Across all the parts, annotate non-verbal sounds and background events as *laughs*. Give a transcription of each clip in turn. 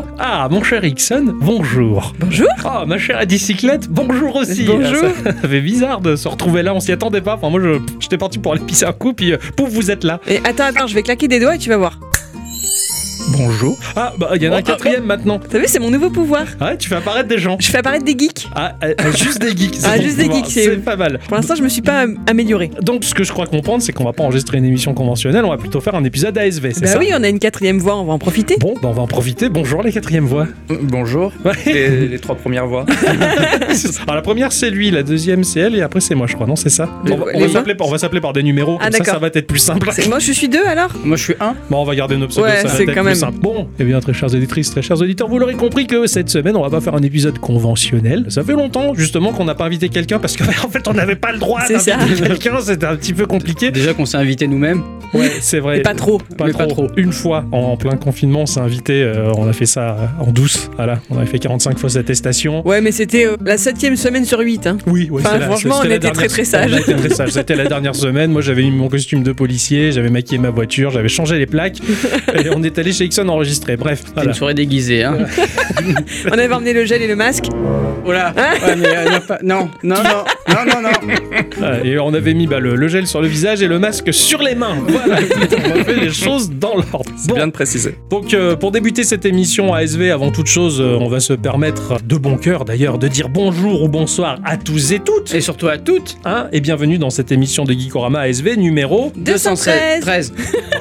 Bonjour. Ah, mon cher Ixon, bonjour. Bonjour. Ah, ma chère bicyclette, bonjour aussi. Bonjour. Ah, *laughs* Ça fait bizarre de se retrouver là, on s'y attendait pas. Enfin, moi, je- j'étais parti pour aller pisser un coup, puis euh, pouf, vous êtes là. Et attends, attends, je vais claquer des doigts et tu vas voir. Bonjour. Ah, bah, il y en a un quatrième maintenant. T'as vu, c'est mon nouveau pouvoir. Ah, tu fais apparaître des gens. Je fais apparaître des geeks. Ah, euh, euh, juste des geeks. *laughs* Ah, juste des geeks, c'est- pas mal. Pour l'instant, je me suis pas am- améliorée. Donc, ce que je crois comprendre, c'est qu'on va pas enregistrer une émission conventionnelle, on va plutôt faire un épisode ASV, c'est Bah ça oui, on a une quatrième voix, on va en profiter. Bon, bah, on va en profiter. Bonjour les quatrièmes voix. Bonjour. Ouais. Les *laughs* trois premières voix. *laughs* Alors la première c'est lui, la deuxième c'est elle et après c'est moi je crois, non c'est ça Le- On va- on s'appeler par- des numéros, Ah, comme ça ça va être plus simple. Moi, je suis deux alors Moi, je suis un. Bon on va garder nos pseudos, Ouais, ça va c'est être quand plus même. simple. Bon, et bien très chères auditrices, très chers auditeurs, vous l'aurez compris que cette semaine on va pas faire un épisode conventionnel. Ça fait longtemps justement qu'on n'a pas invité quelqu'un parce qu'en *laughs* fait on n'avait pas le droit d'inviter quelqu'un, c'était un petit peu compliqué. Déjà qu'on s'est invité nous-mêmes. Ouais, c'est vrai. Et pas trop. Pas Mais trop. pas trop. Une fois, en, en plein confinement, on s'est invité, euh, on a fait ça euh, en douce, voilà. On avait fait 45 fausses attestations. Ouais, mais c'était euh, la septième semaine sur huit. Hein. Oui, oui. Enfin, franchement, c'était on la était très, dernière- très sages. On a été très sages. C'était la dernière semaine. Moi, j'avais mis mon costume de policier, j'avais maquillé ma voiture, j'avais changé les plaques *laughs* et on est allé chez Ixon enregistrer. Bref, C'était voilà. une soirée déguisée, hein. *laughs* On avait emmené le gel et le masque. Voilà. Ouais, mais euh, pas... Non, non, non, non, non, non. Voilà. Et on avait mis bah, le, le gel sur le visage et le masque sur les mains. Voilà, on a fait les choses dans l'ordre. C'est Bon. bien de préciser. Donc euh, pour débuter cette émission ASV, avant toute chose, euh, on va se permettre de bon cœur d'ailleurs de dire bonjour ou bonsoir à tous et toutes. Et surtout à toutes. Hein, et bienvenue dans cette émission de Geekorama ASV numéro 213. 13.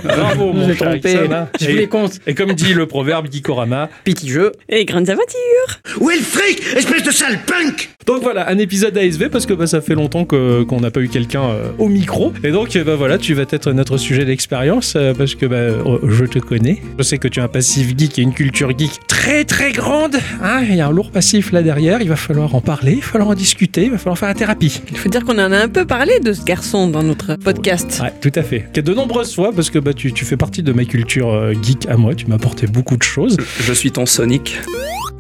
Bravo mon cher trompé. Ixon, hein. J'ai Et- comme dit le proverbe Geekorama, *laughs* Petit jeu. Et grandes aventures. Où est le fric, espèce de sale punk? Donc voilà, un épisode ASV parce que bah, ça fait longtemps que- qu'on n'a pas eu quelqu'un euh, au micro. Et donc euh, bah, voilà, tu vas être notre sujet d'expérience euh, parce que bah, euh, je te connais. Je sais que tu as un passif geek et une culture geek très très grande. Hein, Il y a un lourd passif là derrière, il va falloir en parler, il va falloir en discuter, il va falloir faire la thérapie. Il faut dire qu'on en a un peu parlé de ce garçon dans notre podcast. Ouais, tout à fait. Que de nombreuses fois parce que bah, tu, tu fais partie de ma culture euh, geek à moi, tu m'as apporté beaucoup de choses. Je suis ton Sonic.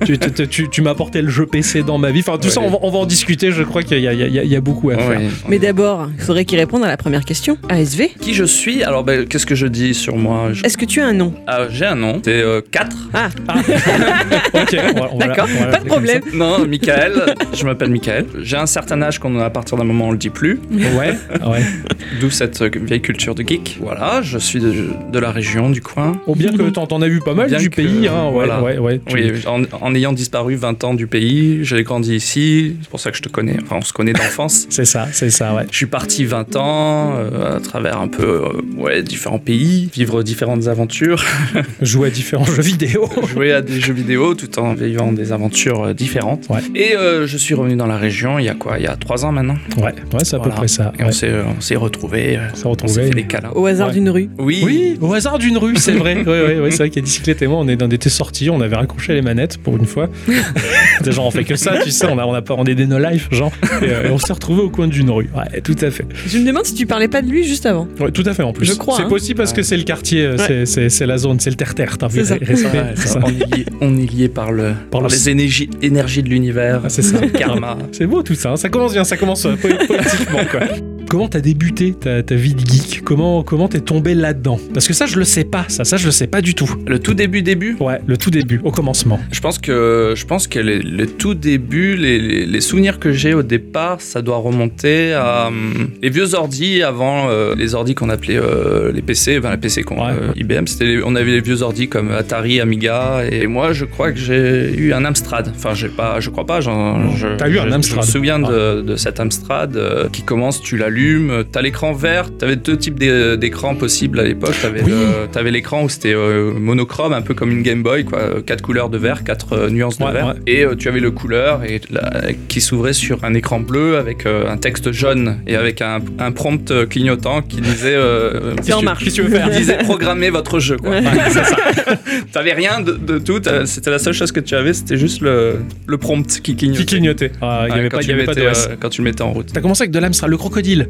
Tu tu- tu- tu m'as apporté le jeu PC dans ma vie. Enfin, tout ça, on va, on va en discuter. Je crois qu'il y, a- il y a- il y a- il y a beaucoup à faire. Mais d'abord, il faudrait qu'il réponde à la première question. ASV, Qui je suis Alors, ben, qu'est-ce que je dis sur moi Je- est-ce que tu as un nom Ah, J'ai un nom, c'est 4. Ah, *laughs* Ok, on va- on va- d'accord, pas de problème. Non, Michael, je m'appelle Michael. J'ai un certain âge qu'on à partir d'un moment on le dit plus. Ouais, ouais. *laughs* d'où cette euh, vieille culture de geek. Voilà, je suis de, de la région, du coin. Ou bien que t'en as vu pas mal Bien du que, pays. Hein, ouais, voilà. ouais, ouais. Oui, en, en ayant disparu 20 ans du pays, j'ai grandi ici, c'est pour ça que je te connais, enfin on se connaît d'enfance. *laughs* C'est ça, c'est ça, ouais. Je suis parti 20 ans euh, à travers un peu euh, ouais, différents pays, vivre différentes aventures, *laughs* Jouer à différents jeux vidéo. jouer à des jeux vidéo tout en vivant des aventures euh, différentes. Ouais. Et euh, je suis revenu dans la région il y a quoi? Il y a 3 ans maintenant? Ouais, ouais, c'est à peu près ça. Et ouais. on s'est, on s'est retrouvés. On s'est On fait des câlins. Au hasard Ouais. d'une rue. Oui. Oui, au hasard d'une rue, c'est vrai. *laughs* Ouais, ouais, ouais, c'est vrai qu'à Bicyclette et moi, on est dans des thés sorties, on avait raccroché les manettes pour une fois. *laughs* Gens, on fait que ça, tu sais, on, a, on, a pas, on est des no-life, genre. Et, euh, et on s'est retrouvés au coin d'une rue. Ouais, tout à fait. Je me demande si tu parlais pas de lui juste avant. Ouais, tout à fait en plus. Je crois, C'est hein. possible parce que c'est le quartier, euh, c'est- c'est la zone, c'est le terre-terre. T'as vu, ça. Ouais, ça. on, est lié, on est lié par, le, Par par, le- les énergies, énergies de l'univers. Ah, c'est ça. Karma. *laughs* C'est beau tout ça, hein. ça commence bien, ça commence euh, po- *laughs* positivement quoi. Comment t'as débuté ta, ta vie de geek? Comment comment t'es tombé là-dedans? Parce que ça je le sais pas, ça ça je le sais pas du tout. Le tout début début, Ouais, le tout début, au commencement. je pense que je pense que les- le tout début, les, les- les souvenirs que j'ai au départ, ça doit remonter à hum, les vieux ordi avant euh, les ordi qu'on appelait euh, les PC, enfin les PC qu'on Ouais. euh, IBM, c'était les- on avait les vieux ordi comme Atari, Amiga, et moi je crois que j'ai eu un Amstrad. Enfin j'ai pas, je crois pas. j'en- je, T'as eu un Amstrad. Je me souviens de, de cet Amstrad qui commence, tu l'allumes, t'as l'écran vert, t'avais deux types d'é- d'écrans possibles à l'époque. T'avais Oui. l'écran où c'était euh, monochrome, un peu comme une Game Boy, quoi, quatre couleurs de vert, quatre euh, nuances de Ouais, vert, ouais. et euh, tu avais le couleur et la- qui s'ouvrait sur un écran bleu avec euh, un texte jaune et avec un, un prompt clignotant qui disait euh, C'est en marche. Qu'est-ce que tu veux faire disait *laughs* programmer votre jeu quoi. *laughs* T'avais rien de, de tout, c'était la seule chose que tu avais, c'était juste le, le prompt qui clignotait. Qui clignotait. Ah, Il y Ouais, avait quand pas, il tu y avait pas mettais, d'OS. euh, quand tu le mettais en route. T'as commencé avec de l'Amstrad, le crocodile.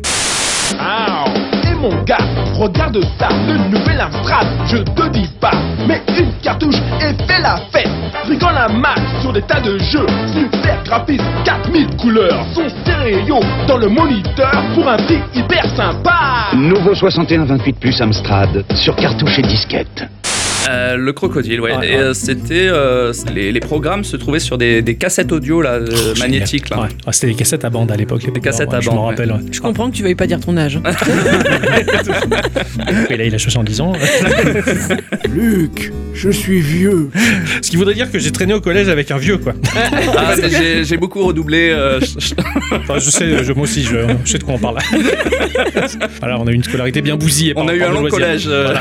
Et mon gars, regarde ça, le nouvel Amstrad, je te dis pas, mais une cartouche et fais la fête. Rigole la masse sur des tas de jeux, super graphisme, 4000 couleurs, son stéréo dans le moniteur pour un prix hyper sympa. Nouveau 6128 plus Amstrad sur cartouche et disquette. Euh, le crocodile, ouais. Ouais. euh, c'était. euh, les, les programmes se trouvaient sur des, des cassettes audio là, euh, magnétiques. Là. Ouais. Ah, C'était des cassettes à bande à l'époque. Des cassettes à Je bande, me rappelle. ouais. Je comprends que tu veuilles pas dire ton âge. *laughs* hein. Et là, il a 70 ans. *laughs* Luc, je suis vieux. Ce qui voudrait dire que j'ai traîné au collège avec un vieux, quoi. Ah, *laughs* j'ai- beaucoup redoublé. euh, je- je- Enfin, je sais, je, moi aussi, je, je sais de quoi on parle là. voilà, on a eu une scolarité bien bousillée. par- on a eu un long loisir. collège. euh,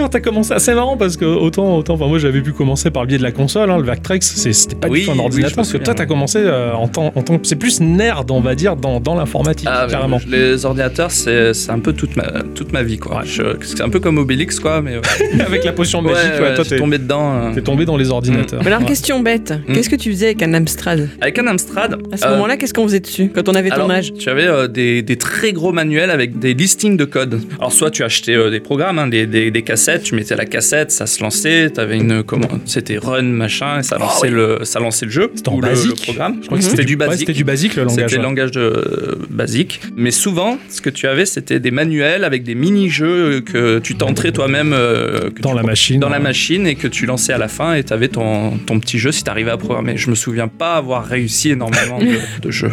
D'accord, t'as commencé. C'est marrant parce que autant, autant, enfin moi j'avais pu commencer par le biais de la console, hein, le Vactrex, c'était pas Oui, du tout un ordinateur. parce que toi t'as commencé euh, en tant, en tant que c'est plus nerd, on va dire, dans, dans l'informatique Ah, mais carrément. les ordinateurs, c'est c'est un peu toute ma, toute ma vie, quoi. Ouais. Je- C'est un peu comme Obélix, quoi, mais. ouais. *laughs* Avec la potion magique, ouais, ouais, toi t'es tombé dedans. euh. t'es tombé dans les ordinateurs. Mais alors, Ouais. question bête. Mm. Qu'est-ce que tu faisais avec un Amstrad? Avec un Amstrad. À ce euh, moment-là, qu'est-ce qu'on faisait dessus quand on avait ton alors, âge? Tu avais euh, des, des très gros manuels avec des listings de code. Alors, soit tu achetais euh, des programmes, hein, des, des, des cassettes, tu mettais la cassette, ça se lançait, t'avais une. Comment C'était run, machin, et ça lançait, le, ça lançait le jeu. Ah C'était en ou le- programme. Je crois que C'était du ouais, basique. C'était du basique le langage. C'était le langage de, euh, basique. Mais souvent, ce que tu avais, c'était des manuels avec des mini-jeux que tu t'entrais toi-même euh, Dans tu- la machine. dans la machine et que tu lançais à la fin et tu avais ton, ton petit jeu si tu arrivais à programmer. Je me souviens pas avoir réussi énormément de, de jeux.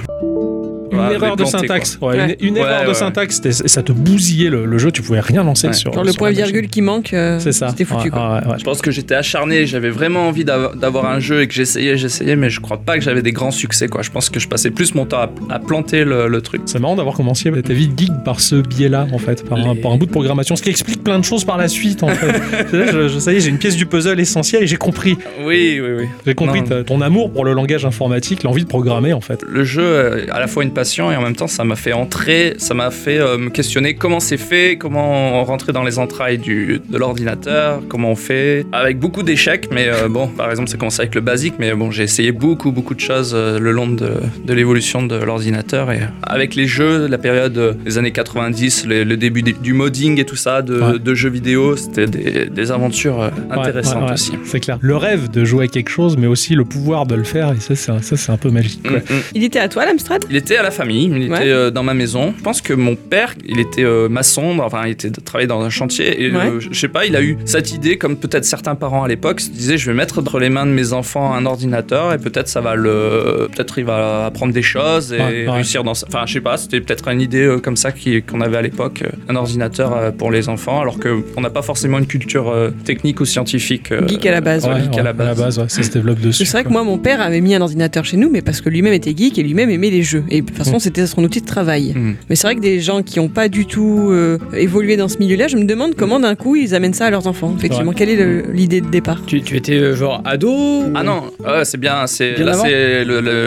Une Ouais, erreur de syntaxe. Ouais, Ouais. Une, erreur de syntaxe, ça te bousillait le, le jeu, tu pouvais rien lancer Ouais. sur. Genre le sur point virgule qui manque, euh, C'est ça. c'était foutu Ouais, quoi. ouais, ouais. Je pense que j'étais acharné, j'avais vraiment envie d'av- d'avoir un jeu et que j'essayais, j'essayais, mais je crois pas que j'avais des grands succès. Quoi. Je pense que je passais plus mon temps à, à planter le, le truc. C'est marrant d'avoir commencé ta vie de geek par ce biais-là, en fait, par, un, Les- par un bout de programmation, ce qui explique plein de choses par la suite, en fait. *laughs* C'est-à-dire, je, je- ça y est, j'ai une pièce du puzzle essentielle et j'ai compris. Oui, oui, oui. J'ai compris ton amour pour le langage informatique, l'envie de programmer, en fait. Le jeu, à la fois une passion et en même temps, ça m'a fait entrer, ça m'a fait euh, me questionner comment c'est fait, comment rentrer dans les entrailles du, de l'ordinateur, comment on fait, avec beaucoup d'échecs. Mais euh, bon, par exemple, ça commence avec le basique, mais bon, j'ai essayé beaucoup, beaucoup de choses euh, le long de, de l'évolution de l'ordinateur et avec les jeux, la période des années 90, le, le début du du modding et tout ça, de, Ouais. de jeux vidéo, c'était des, des aventures euh, intéressantes ouais, ouais, aussi. C'est clair. Le rêve de jouer à quelque chose, mais aussi le pouvoir de le faire, et ça, c'est un, ça, c'est un peu magique. quoi. Mm, mm. Il était à toi l'Amstrad? Il était à la famille, il Ouais. était euh, dans ma maison. Je pense que mon père, il était euh, maçon, enfin il était travaillé dans un chantier et Ouais. euh, je sais pas, il a eu cette idée comme peut-être certains parents à l'époque se disaient je vais mettre entre les mains de mes enfants un ordinateur et peut-être ça va le peut-être il va apprendre des choses et Ouais, ouais. réussir dans sa- enfin je sais pas, c'était peut-être une idée euh, comme ça qu'on avait à l'époque euh, un ordinateur euh, pour les enfants alors que on n'a pas forcément une culture euh, technique ou scientifique euh, Geek à la base. ouais, geek ouais, à la base. ouais, ça se développe dessus. C'est vrai que moi, mon père avait mis un ordinateur chez nous, mais parce que lui-même était geek et lui-même aimait les jeux. Et façon, c'était son outil de travail. Mm. Mais c'est vrai que des gens qui n'ont pas du tout euh, évolué dans ce milieu-là, je me demande comment d'un coup ils amènent ça à leurs enfants. Effectivement, Ouais. quelle est l'idée de départ? Tu, tu étais euh, genre ado ou- Ah non, ouais, c'est bien. C'est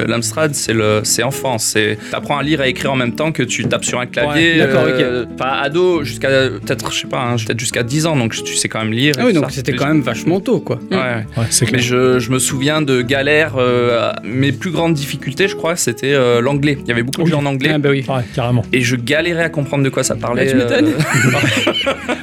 l'Amstrad, c'est le, c'est enfant. C'est t'apprends à lire et à écrire en même temps que tu tapes sur un clavier. Ouais, d'accord, euh, Enfin, ado jusqu'à peut-être, je sais pas, hein, peut-être jusqu'à 10 ans, donc tu sais quand même lire. Ah oui, donc c'était quand même vachement tôt, quoi. Ouais. Ouais, c'est Mais clair. je, je me souviens de galères. euh, mes plus grandes difficultés, je crois, c'était euh, l'anglais. Il y avait beaucoup jeux en anglais. Ah bah oui. Ouais, carrément. Et je galérais à comprendre de quoi ça parlait. Bah, tu m'étonnes. *laughs*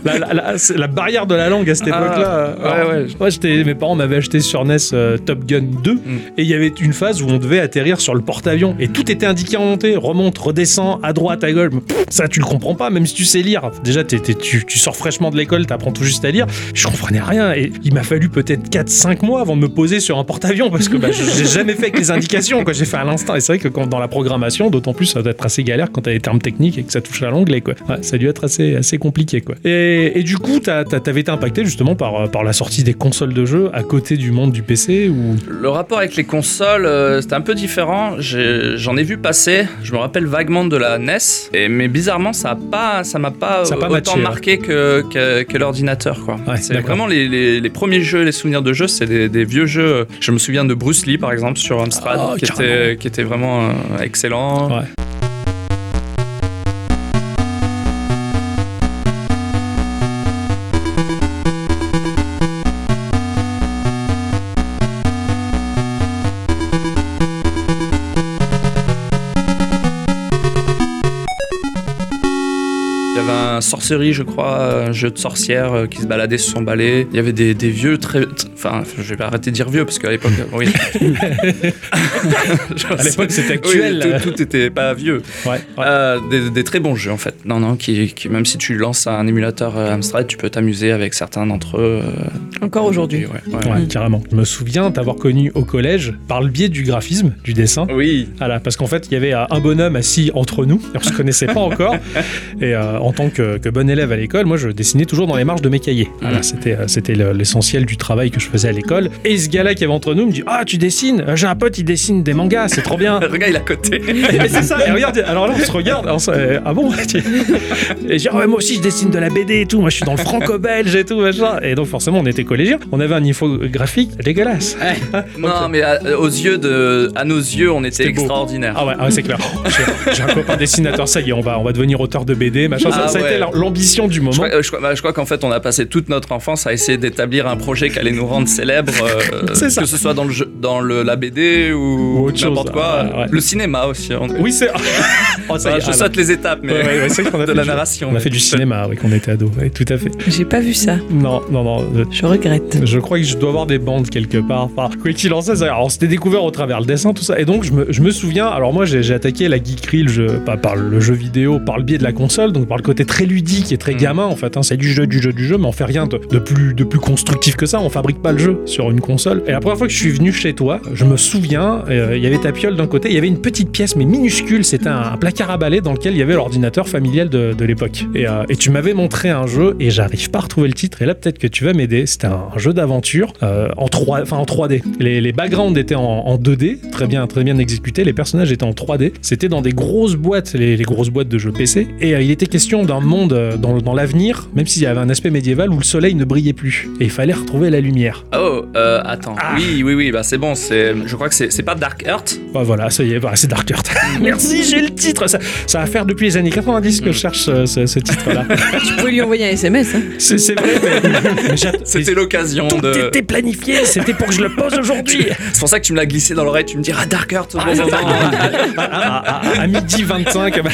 La, la- la- barrière de la langue à cette Ah, époque-là. euh, ouais, ouais. J'étais, mes parents m'avaient acheté sur NES euh, Top Gun 2 Mm. et il y avait une phase où on devait atterrir sur le porte-avions et tout était indiqué en montée, remonte, redescend, à droite, à gauche. Pff, ça, tu le comprends pas, même si tu sais lire. Déjà, tu, tu sors fraîchement de l'école, t'apprends tout juste à lire. Je comprenais rien et il m'a fallu peut-être 4-5 mois avant de me poser sur un porte-avions parce que bah, j'ai jamais fait avec les indications. Quoi. J'ai fait à l'instant et c'est vrai que quand, dans la programmation, d'autant plus, ça doit être assez galère quand t'as des termes techniques et que ça touche à l'anglais. Quoi. Ouais, ça a dû être assez, assez compliqué. Quoi. Et, et du coup, t'avais été impacté justement par, euh, par la sortie des consoles de jeux à côté du monde du PC ou? Le rapport avec les consoles, euh, c'était un peu différent. J'en ai, vu passer. Je me rappelle vaguement de la NES, et, mais bizarrement, ça a pas, ça m'a pas Ça a pas autant matché, ouais. marqué que, que, que l'ordinateur, quoi. Ouais, c'est vraiment les, les- les premiers jeux, les souvenirs de jeux, c'est des, des vieux jeux. Je me souviens de Bruce Lee, par exemple, sur Amstrad, Ah, qui, était, qui était vraiment euh, excellent. Ouais. Il sorcerie, je crois, un jeu de sorcière euh, qui se baladait sur son balai. Il y avait des, des vieux très. Enfin, je vais arrêter de dire vieux parce qu'à l'époque, oui. *laughs* *laughs* À l'époque, c'était actuel. Oui, tout, tout était pas vieux. Ouais, ouais. Euh, des, des très bons jeux en fait. Non, non, qui, qui- même si tu lances un émulateur euh, Amstrad, tu peux t'amuser avec certains d'entre eux. euh, Encore aujourd'hui. ouais, ouais, Ouais, carrément. Je me souviens t'avoir connu au collège par le biais du graphisme, du dessin. Oui. Voilà, parce qu'en fait, il y avait un bonhomme assis entre nous, et on se connaissait pas encore. *laughs* Et euh, en tant que, que bon élève à l'école, moi, je dessinais toujours dans les marges de mes cahiers. Voilà, Mhm. c'était euh, c'était l'essentiel du travail que je faisais à l'école. Et ce gars-là qui avait entre nous me dit Ah, tu dessines? Euh, J'ai un pote, il dessine des mangas, c'est trop bien. *laughs* Regarde, il est à côté. Et c'est ça. Et regarde, alors là, on se regarde. euh, ah bon Et je dis, ouais, moi aussi, je dessine de la BD et tout. Moi, je suis dans le franco-belge et tout, machin. Et donc, forcément, on était collégiens. On avait un infographique dégueulasse. non, mais à, aux yeux de, à nos yeux, on était C'était beau. extraordinaire. Ah ouais, ah ouais, c'est clair. Oh, J'ai un copain dessinateur, ça y est, on va, on va devenir auteur de BD, machin. Ça, Ah ça a ouais. été l'ambition du Je moment. crois, euh, je crois- bah, je crois qu'en fait, on a passé toute notre enfance à essayer d'établir un projet qui allait nous rendre célèbres, euh, *laughs* C'est ça. que ce soit dans, le jeu, dans le, la BD ou, Ou autre chose, n'importe quoi. ouais. Le cinéma aussi. on- Oui, c'est. *laughs* Oh, ça y je ah, saute les étapes, mais Ouais, ouais, ouais, c'est vrai qu'on a *laughs* de la du- narration. On a fait du cinéma, oui, quand on était ado. Oui, tout à fait. J'ai pas vu ça. Non, non, non. Je regrette. Je crois que je dois avoir des bandes quelque part. Enfin, quoi qu'il en soit, ça- alors, on s'était découvert au travers le dessin, tout ça. Et donc, je me, je me souviens, alors moi, j'ai j'ai attaqué la geekerie, le jeu, pas par le jeu vidéo, par le biais de la console, donc par le côté très ludique et très Mm. gamin, en fait. hein. c'est du jeu, du jeu, du jeu, mais on fait rien de, de plus, de plus constructif que ça. On fabrique pas le jeu sur une console. Et la première fois que je suis venu chez toi, je me souviens, euh, il y avait ta piole d'un côté, il y avait une petite pièce, mais minuscule, c'était un, un placard à balai dans lequel il y avait l'ordinateur familial de, de l'époque. Et, euh, et tu m'avais montré un jeu, et j'arrive pas à retrouver le titre, et là, peut-être que tu vas m'aider. C'était un, un jeu d'aventure euh, en 3, enfin en 3D. Les, les backgrounds étaient en, en 2D, très bien, très bien exécutés. Les personnages étaient en 3D. C'était dans des grosses boîtes, les, les grosses boîtes de jeux PC. Et il était question d'un monde euh, dans, dans l'avenir, même s'il y avait un aspect médiéval où le soleil ne brillait plus. Et il fallait retrouver la lumière. Oh, euh, attends. Ah. Oui, oui, oui, bah c'est bon. C'est, je crois que c'est, c'est pas Dark Earth? Ouais, voilà, ça y est, voilà, c'est Dark Earth. *laughs* *laughs* Merci, j'ai le titre. Ça, ça va faire depuis les années 90 que je cherche euh, ce, ce titre-là. *laughs* Tu pouvais lui envoyer un SMS. Hein. c'est c'est vrai, mais, mais C'était l'occasion Tout de. était planifié, c'était pour que je le pose aujourd'hui. C'est pour ça que tu me l'as glissé dans l'oreille. Tu me dis ah Dark Earth. au bon Ah, moment. à, à- à- à midi 25, bah,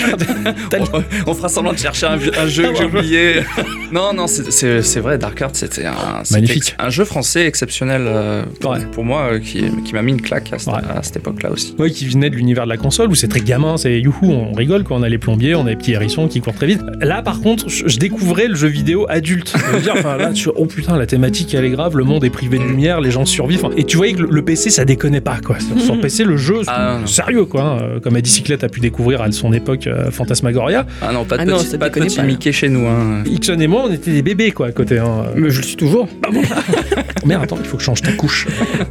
t'as- on, on fera semblant de chercher un, vieux- un jeu que j'ai oublié. *laughs* non, non, c'est, vrai. Dark Earth, c'était un, Magnifique. un jeu français exceptionnel euh, pour, Ouais. pour moi euh, qui, qui m'a mis une claque à, cette- Ouais. à cette époque-là aussi. Ouais, qui venait de l'univers de la console où c'est très gamin, c'est youhou, on rigole quand on a les plombiers, on a les petits hérissons qui courent très vite. Là, par contre, je, je découvrais le jeu vidéo adulte. Je veux dire, là, tu- oh putain, la thématique elle est grave, le monde est privé de lumière, les gens survivent. Et tu voyais que le, le PC ça déconnait pas quoi. Sur, sur PC, le jeu, c'est Ah, non. sérieux quoi. hein. Comme a Bicyclette a pu découvrir à son époque euh, Fantasmagoria. Ah non, pas de Ah non, petit, ça pas de déconne petit pas, Mickey chez nous. Hein. Ixon et moi, on était des bébés quoi à côté. Hein. Mais je le suis toujours. *laughs* Merde, attends, il faut que je change ta couche.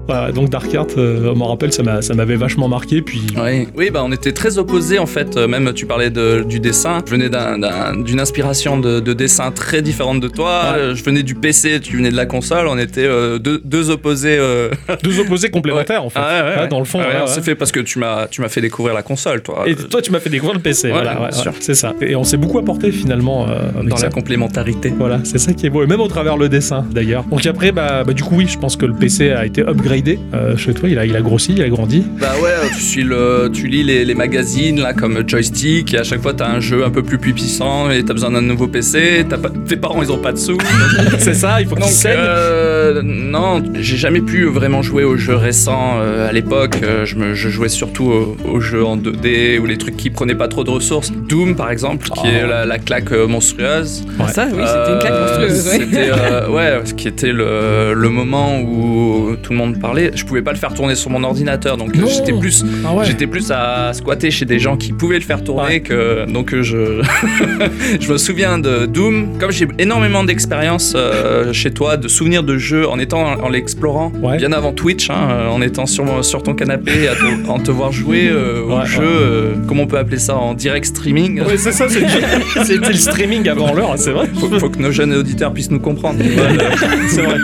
Voilà, donc Dark Earth, euh, on m'en rappelle, ça m'a- ça m'avait vachement marqué. Puis Oui, oui bah, on était très opposés en fait. Euh, Même tu parlais de- du dessin. Je venais d'un- d'un- d'une inspiration de, de dessin très différente de toi. Ouais. Euh, Je venais du PC, tu venais de la console. On était euh, deux, deux opposés. euh, deux opposés *laughs* complémentaires en fait. Ah ouais, ouais, Ouais, ouais. Dans le fond, Ah ouais, ouais, on ouais. s'est fait parce que tu m'as tu m'as fait découvrir la console, toi. Et toi, tu m'as fait découvrir le PC. Voilà, Voilà, ouais, bien sûr. ouais, c'est ça. Et on s'est beaucoup apporté finalement euh, dans ça. la complémentarité. Voilà, c'est ça qui est beau. Et même au travers le dessin d'ailleurs. Donc après, bah, bah, du coup, oui, je pense que le PC a été upgradé euh, chez toi. Il a, il a grossi, il a grandi. Bah ouais, tu suis le, tu lis les, les magazines là comme Joystick et à chaque fois t'as un jeu un peu plus puissant et t'as besoin d'un nouveau PC. Pas, tes parents ils ont pas de sous. *laughs* c'est ça, il faut qu'il Donc saigne. euh, non, j'ai jamais pu vraiment jouer aux jeux récents euh, à l'époque. Euh, je, me- je jouais surtout aux, aux jeux en 2D ou les trucs qui prenaient pas trop de ressources. Doom par exemple, qui Oh. est la, la claque euh, monstrueuse. Ah, ça, oui, c'était une claque Euh, monstrueuse. ouais. C'était euh, *laughs* ouais, ce qui était le, le moment où tout le monde parlait. Je pouvais pas le faire tourner sur mon ordinateur, donc j'étais plus Ah ouais. J'étais plus à squatter chez des gens qui pouvaient le faire tourner Ouais. que donc euh, je *laughs* je me souviens de Doom comme j'ai énormément d'expérience euh, chez toi de souvenirs de jeux en étant en l'explorant Ouais. bien avant Twitch hein, euh, en étant sur sur ton canapé à te, en te voir jouer euh, au Ouais, jeu ouais. euh, comment on peut appeler ça en direct streaming Ouais, c'est ça, c'est- *laughs* c'était le streaming avant l'heure, c'est vrai. faut, faut que nos jeunes auditeurs puissent nous comprendre *laughs* c'est vrai.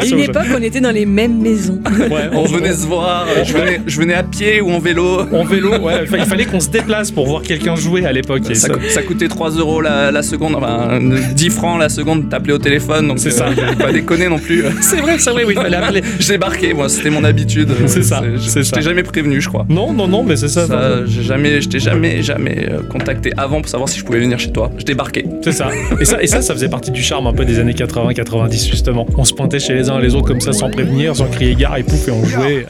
À une époque, on était dans les mêmes maisons. Ouais, on venait se voir euh, je venais je venais à pied ou en vélo En vélo, ouais, il fallait qu'on se déplace pour voir quelqu'un jouer à l'époque. Ça, ça- co- ça coûtait 3 euros la, la seconde, enfin 10 francs la seconde, t'appelais au téléphone, donc C'est euh, ça. faut pas déconner non plus. *laughs* C'est vrai, c'est vrai, oui, il fallait appeler. *laughs* J'ai débarqué, moi, c'était mon habitude. C'est ça, Je- t'ai jamais prévenu, je crois. Non, non, non, mais c'est ça. Ça, j'ai jamais, je t'ai jamais, jamais euh, contacté avant pour savoir si je pouvais venir chez toi. Je. C'est ça. Et ça, et ça, ça faisait partie du charme un peu des années 80-90 justement. On se pointait chez les uns et les autres comme ça sans prévenir, sans crier gare et pouf et on jouait.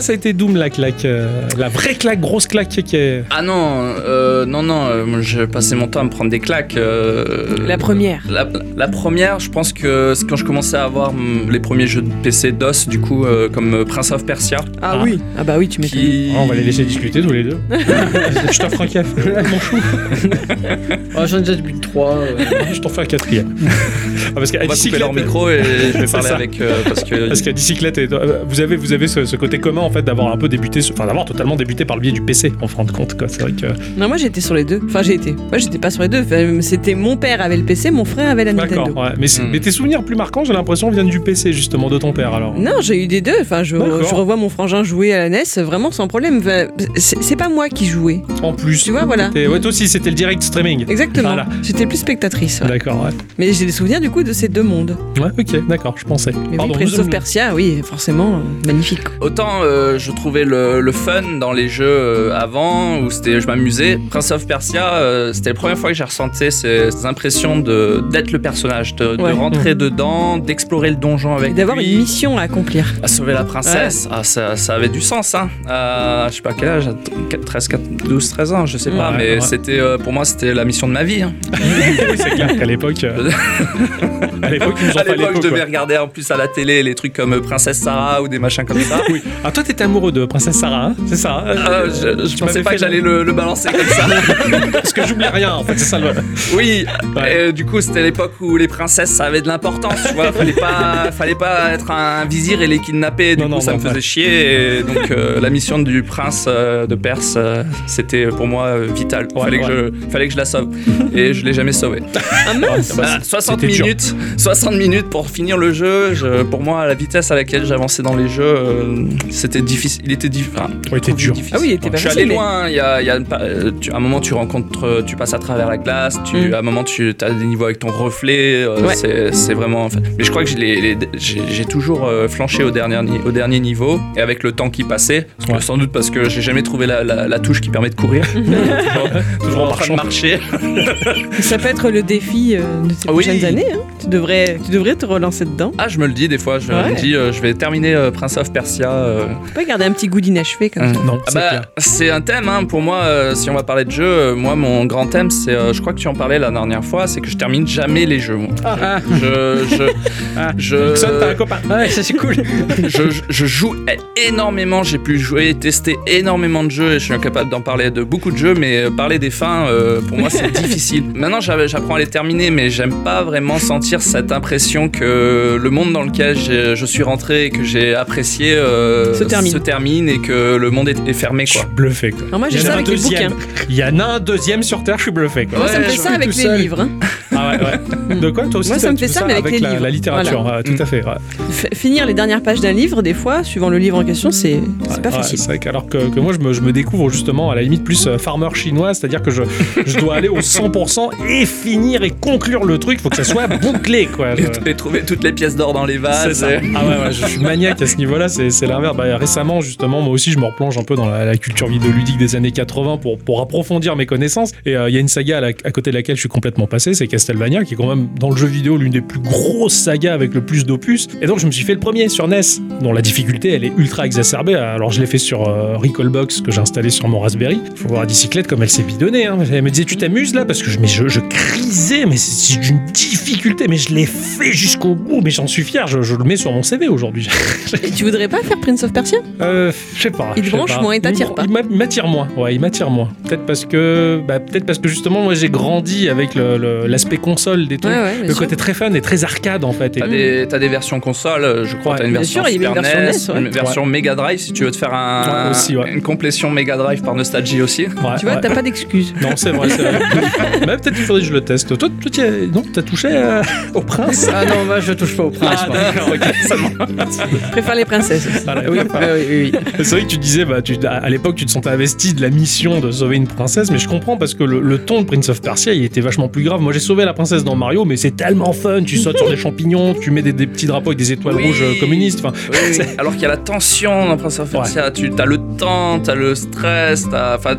Toi, ça a été Doom la claque, euh, la vraie claque, grosse claque qui est. Ah non, euh, non, non, euh, j'ai passé mon temps à me prendre des claques. euh, La première. La, la première, je pense que c'est quand je commençais à avoir les premiers jeux de PC DOS, du coup, euh, comme Prince of Persia. Ah, Ah. oui. Ah bah oui, tu m'étonnes. Qui... Oh, on va les laisser discuter tous les deux. *laughs* je t'offre un café, mon chou. Oh, J'en ai déjà bu 3. Je t'en fais un quatrième. *laughs* Ah, parce qu'à On va couper bicyclette, leur micro et je vais *laughs* C'est parler ça. avec euh, parce que Parce qu'à bicyclette, et- euh, vous avez, vous avez ce, ce côté commun en fait d'avoir un peu débuté, enfin d'avoir totalement débuté par le biais du PC en fin de compte. quoi. C'est vrai que. Non, moi j'étais sur les deux. Enfin, j'ai été. Moi j'étais pas sur les deux. Enfin, C'était mon père avait le PC, mon frère avait la D'accord. Nintendo. Ouais. Mais, c'est- Hmm. mais tes souvenirs plus marquants, j'ai l'impression, viennent du PC justement de ton père alors. Non, j'ai eu des deux. Enfin, je, D'accord. je revois mon frangin jouer à la NES vraiment sans problème. Enfin, c'est pas moi qui jouais. En plus. Tu vois, voilà. Et ouais, toi aussi, c'était le direct streaming. Exactement. Voilà. J'étais plus spectatrice. ouais. D'accord, ouais. Mais j'ai des souvenirs du coup de ces deux mondes. Ouais, ok, d'accord, je pensais. Mais Pardon, oui, Prince of Persia, oui, forcément, euh, magnifique. Autant euh, je trouvais le, le fun dans les jeux euh, avant, où c'était, je m'amusais. Prince of Persia, euh, c'était la première fois que j'ai ressenti ces, ces impressions de, d'être le personnage, de, rentrer dedans, d'explorer le donjon avec d'avoir une mission à accomplir. à sauver la princesse. Ah, ça, ça avait du sens, hein. Je sais pas quel âge, à 13, 14, 12, 13 ans, je sais pas, Ouais, mais ouais. c'était, euh, pour moi, c'était la mission de ma vie. hein. *laughs* oui, c'est clair qu'à l'époque. *laughs* euh, à l'époque, il nous en À fallait l'époque, peu, je devais quoi. regarder en plus à la télé les trucs comme euh, Princesse Sarah ou des machins comme ça. Oui. Ah, toi, t'étais amoureux de Princesse Sarah, hein c'est ça hein Ah, je, pensais pas fait que j'allais le, le balancer comme ça. *laughs* Parce que j'oublie rien, en fait, c'est ça le. Oui, Ouais. et, euh, du coup c'était l'époque où les princesses ça avait de l'importance, tu vois, *laughs* fallait pas, fallait pas être un vizir et les kidnapper, du Non, coup non, ça non, me faisait ouais. chier, et donc euh, la mission du prince euh, de Perse, euh, c'était pour moi euh, vital, Ouais, fallait, ouais. Que je, fallait que je la sauve, et je l'ai jamais sauvée. Ah mince bah, Ah, 60 c'était dur. Minutes, 60 minutes pour finir le jeu, je- pour moi la vitesse à laquelle j'avançais dans les jeux, euh, c'était difficile, il était difficile. Ouais, t'es dur. Ah oui, il était pas Je suis facile, allé loin. Il y a, il y a euh, tu- à un moment, tu rencontres, tu passes à travers la glace. Tu, Mm. À un moment, tu as des niveaux avec ton reflet. euh, Ouais. c'est, c'est vraiment. enfin, mais je crois que j'ai, toujours euh, flanché au dernier, ni- au dernier niveau. Et avec le temps qui passait, sans doute parce que j'ai jamais trouvé la, la- la touche qui permet de courir. *laughs* toujours, toujours en train de marcher. Ça peut être le défi de ces Oui. prochaines années. hein. Tu, devrais, tu devrais te relancer dedans. Ah, je me le dis des fois. Je Ouais. me dis, euh, je vais terminer euh, Prince of Persia. euh, Faut pas garder un petit goût d'inachevé comme ça. Non, Ah c'est bah, un thème hein, pour moi. euh, si on va parler de jeux, euh, moi mon grand thème, c'est, euh, je crois que tu en parlais la dernière fois, c'est que je termine jamais les jeux. moi. Ah, Je, je, Ah. *laughs* je, Nixon, t'as un copain. ouais, ça c'est cool. je, *laughs* je- je joue énormément, j'ai pu jouer, tester énormément de jeux et je suis incapable d'en parler de beaucoup de jeux, mais parler des fins, euh, pour moi, c'est *laughs* difficile. Maintenant, j'apprends à les terminer, mais j'aime pas vraiment sentir cette impression que le monde dans lequel je suis rentré et que j'ai apprécié euh, Se termine. et que le monde est, est fermé, Je suis quoi. bluffé quoi. Alors moi, j'ai Il y en ça a un avec les deuxième. bouquins. Il y en a un deuxième sur Terre, je suis bluffé quoi. Moi, ça me Ouais, fait ça avec les seul. livres. hein. Ah ouais, ouais. De quoi toi aussi Moi, ça me fait ça, mais avec les la, livres. la littérature, Voilà. ouais, tout à fait. ouais. F- finir les dernières pages d'un livre, des fois, suivant le livre en question, c'est c'est pas Ouais, facile. c'est vrai qu'alors que, que moi je me, je me découvre justement à la limite plus euh, farmer chinois, c'est-à-dire que je, je dois aller au 100% et finir et conclure le truc, faut que ça soit *laughs* bouclé quoi. Je- Et, et trouver toutes les pièces d'or dans les vases. et- Ah ouais, ouais, je suis maniaque à ce niveau-là, c'est l'inverse. Bah, récemment, justement, moi aussi, je me replonge un peu dans la, la culture vidéoludique des années 80 pour, pour approfondir mes connaissances. Et euh, il y a une saga à, la- à côté de laquelle je suis complètement passé, c'est Castlevania, qui est quand même dans le jeu vidéo l'une des plus grosses sagas avec le plus d'opus. Et donc, je me suis fait le premier sur NES, dont la difficulté, elle est ultra exacerbée. Alors, je l'ai fait sur euh, Recallbox que j'ai installé sur mon Raspberry. Faut voir la bicyclette comme elle s'est bidonnée. Hein. Elle me disait, tu t'amuses là? Parce que je, mais je, je crisais, mais c'est d'une difficulté. Mais je l'ai fait jusqu'au bout, mais j'en suis fier. Je, je le mets sur mon CV aujourd'hui. Et tu voudrais pas faire Prince of Persia? Euh, je sais pas. Il te branche pas. moins, il t'attire pas. Il m'a- il m'attire moins. Ouais, il m'attire moins. Peut-être parce que, bah, peut-être parce que justement, moi, j'ai grandi avec l'aspect console des trucs. Ouais, ouais, bien le sûr. côté très fun et très arcade en fait. Et- T'as des, des versions console, euh, je crois. Ouais. T'as une Bien version sûr, il y avait Super une version NES, NES, ouais. une version Mega Drive si tu veux te faire un, Ouais, aussi, ouais. une complétion Mega Drive par nostalgie aussi. Ouais, Tu vois, ouais. t'as pas d'excuses. Non, c'est vrai, c'est vrai. Mais *laughs* peut-être qu'il faudrait que je le teste. Toi, toi tu as- non, t'as touché euh, *laughs* au prince Ah non, moi je touche pas au prince. Ah, moi. d'accord, ok, ça marche. Je préfère les princesses. Voilà, Oui, oui, oui, oui. C'est vrai que tu disais, bah, tu, à l'époque, tu te sentais investi de la mission de sauver une princesse, mais je comprends parce que le, le ton de Prince of Persia, il était vachement plus grave. Moi, j'ai sauvé la princesse dans Mario, mais c'est tellement fun. Tu sautes sur des champignons, tu mets des, des petits drapeaux avec des étoiles Oui. rouges euh, communistes. Enfin, Oui, oui. Alors qu'il y a la tension dans Prince of Persia, tu as le temps, t'as le stress,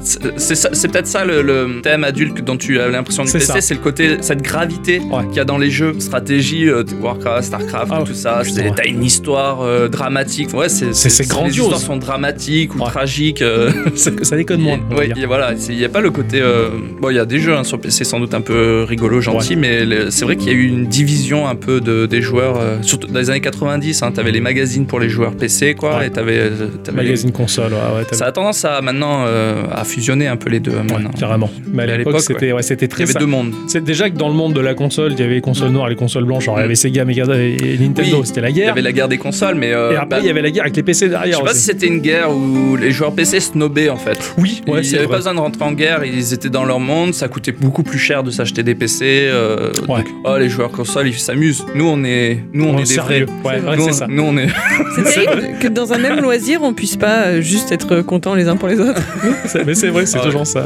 c'est- c'est ça- c'est peut-être ça le, le thème adulte dont tu as l'impression de C'est tester, ça. c'est le côté, cette gravité Ouais. qu'il y a dans les jeux, stratégie, euh, Warcraft, Starcraft, Ah tout ça. c'est- ouais. T'as une histoire euh, dramatique, ouais, c'est C'est- c'est Les grandiose. histoires sont dramatiques ou Ouais. tragiques. euh, *laughs* ça déconne moins. a- voilà, il n'y a pas le côté. euh, Bon, il y a des jeux hein, sur PC sans doute un peu rigolo, gentil, mais c'est vrai qu'il y a eu une division un peu de, des joueurs, surtout dans les années 90. Hein, t'avais les magazines pour les joueurs PC, quoi, et t'avais. t'avais les- Magazine console, t'as- Ça a tendance à maintenant à fusionner un peu les deux. maintenant. carrément. Mais à l'époque, c'était ouais, c'était Il y très avait deux mondes. C'est déjà que dans le monde de la console, il y avait les consoles noires et les consoles blanches. Alors, il y avait Sega, Mega et Nintendo, Oui, c'était la Il y guerre. avait la guerre des consoles, mais. euh, Et après, bah, il y avait la guerre avec les PC je derrière. sais pas aussi. si c'était une guerre où les joueurs PC snobaient en fait. Oui, ouais, ils n'avaient vrai. pas besoin de rentrer en guerre, ils étaient dans leur monde, ça coûtait beaucoup plus cher de s'acheter des PC. euh, Ouais. donc, oh, les joueurs console, ils s'amusent. Nous, on est, nous, on, On est des sérieux. vrais. Ouais, ouais, nous, c'est ça. nous, on est. *laughs* C'est terrible que dans un même loisir, on puisse pas euh, juste être contents les uns pour les autres. *laughs* Mais c'est vrai, c'est Ah toujours ça.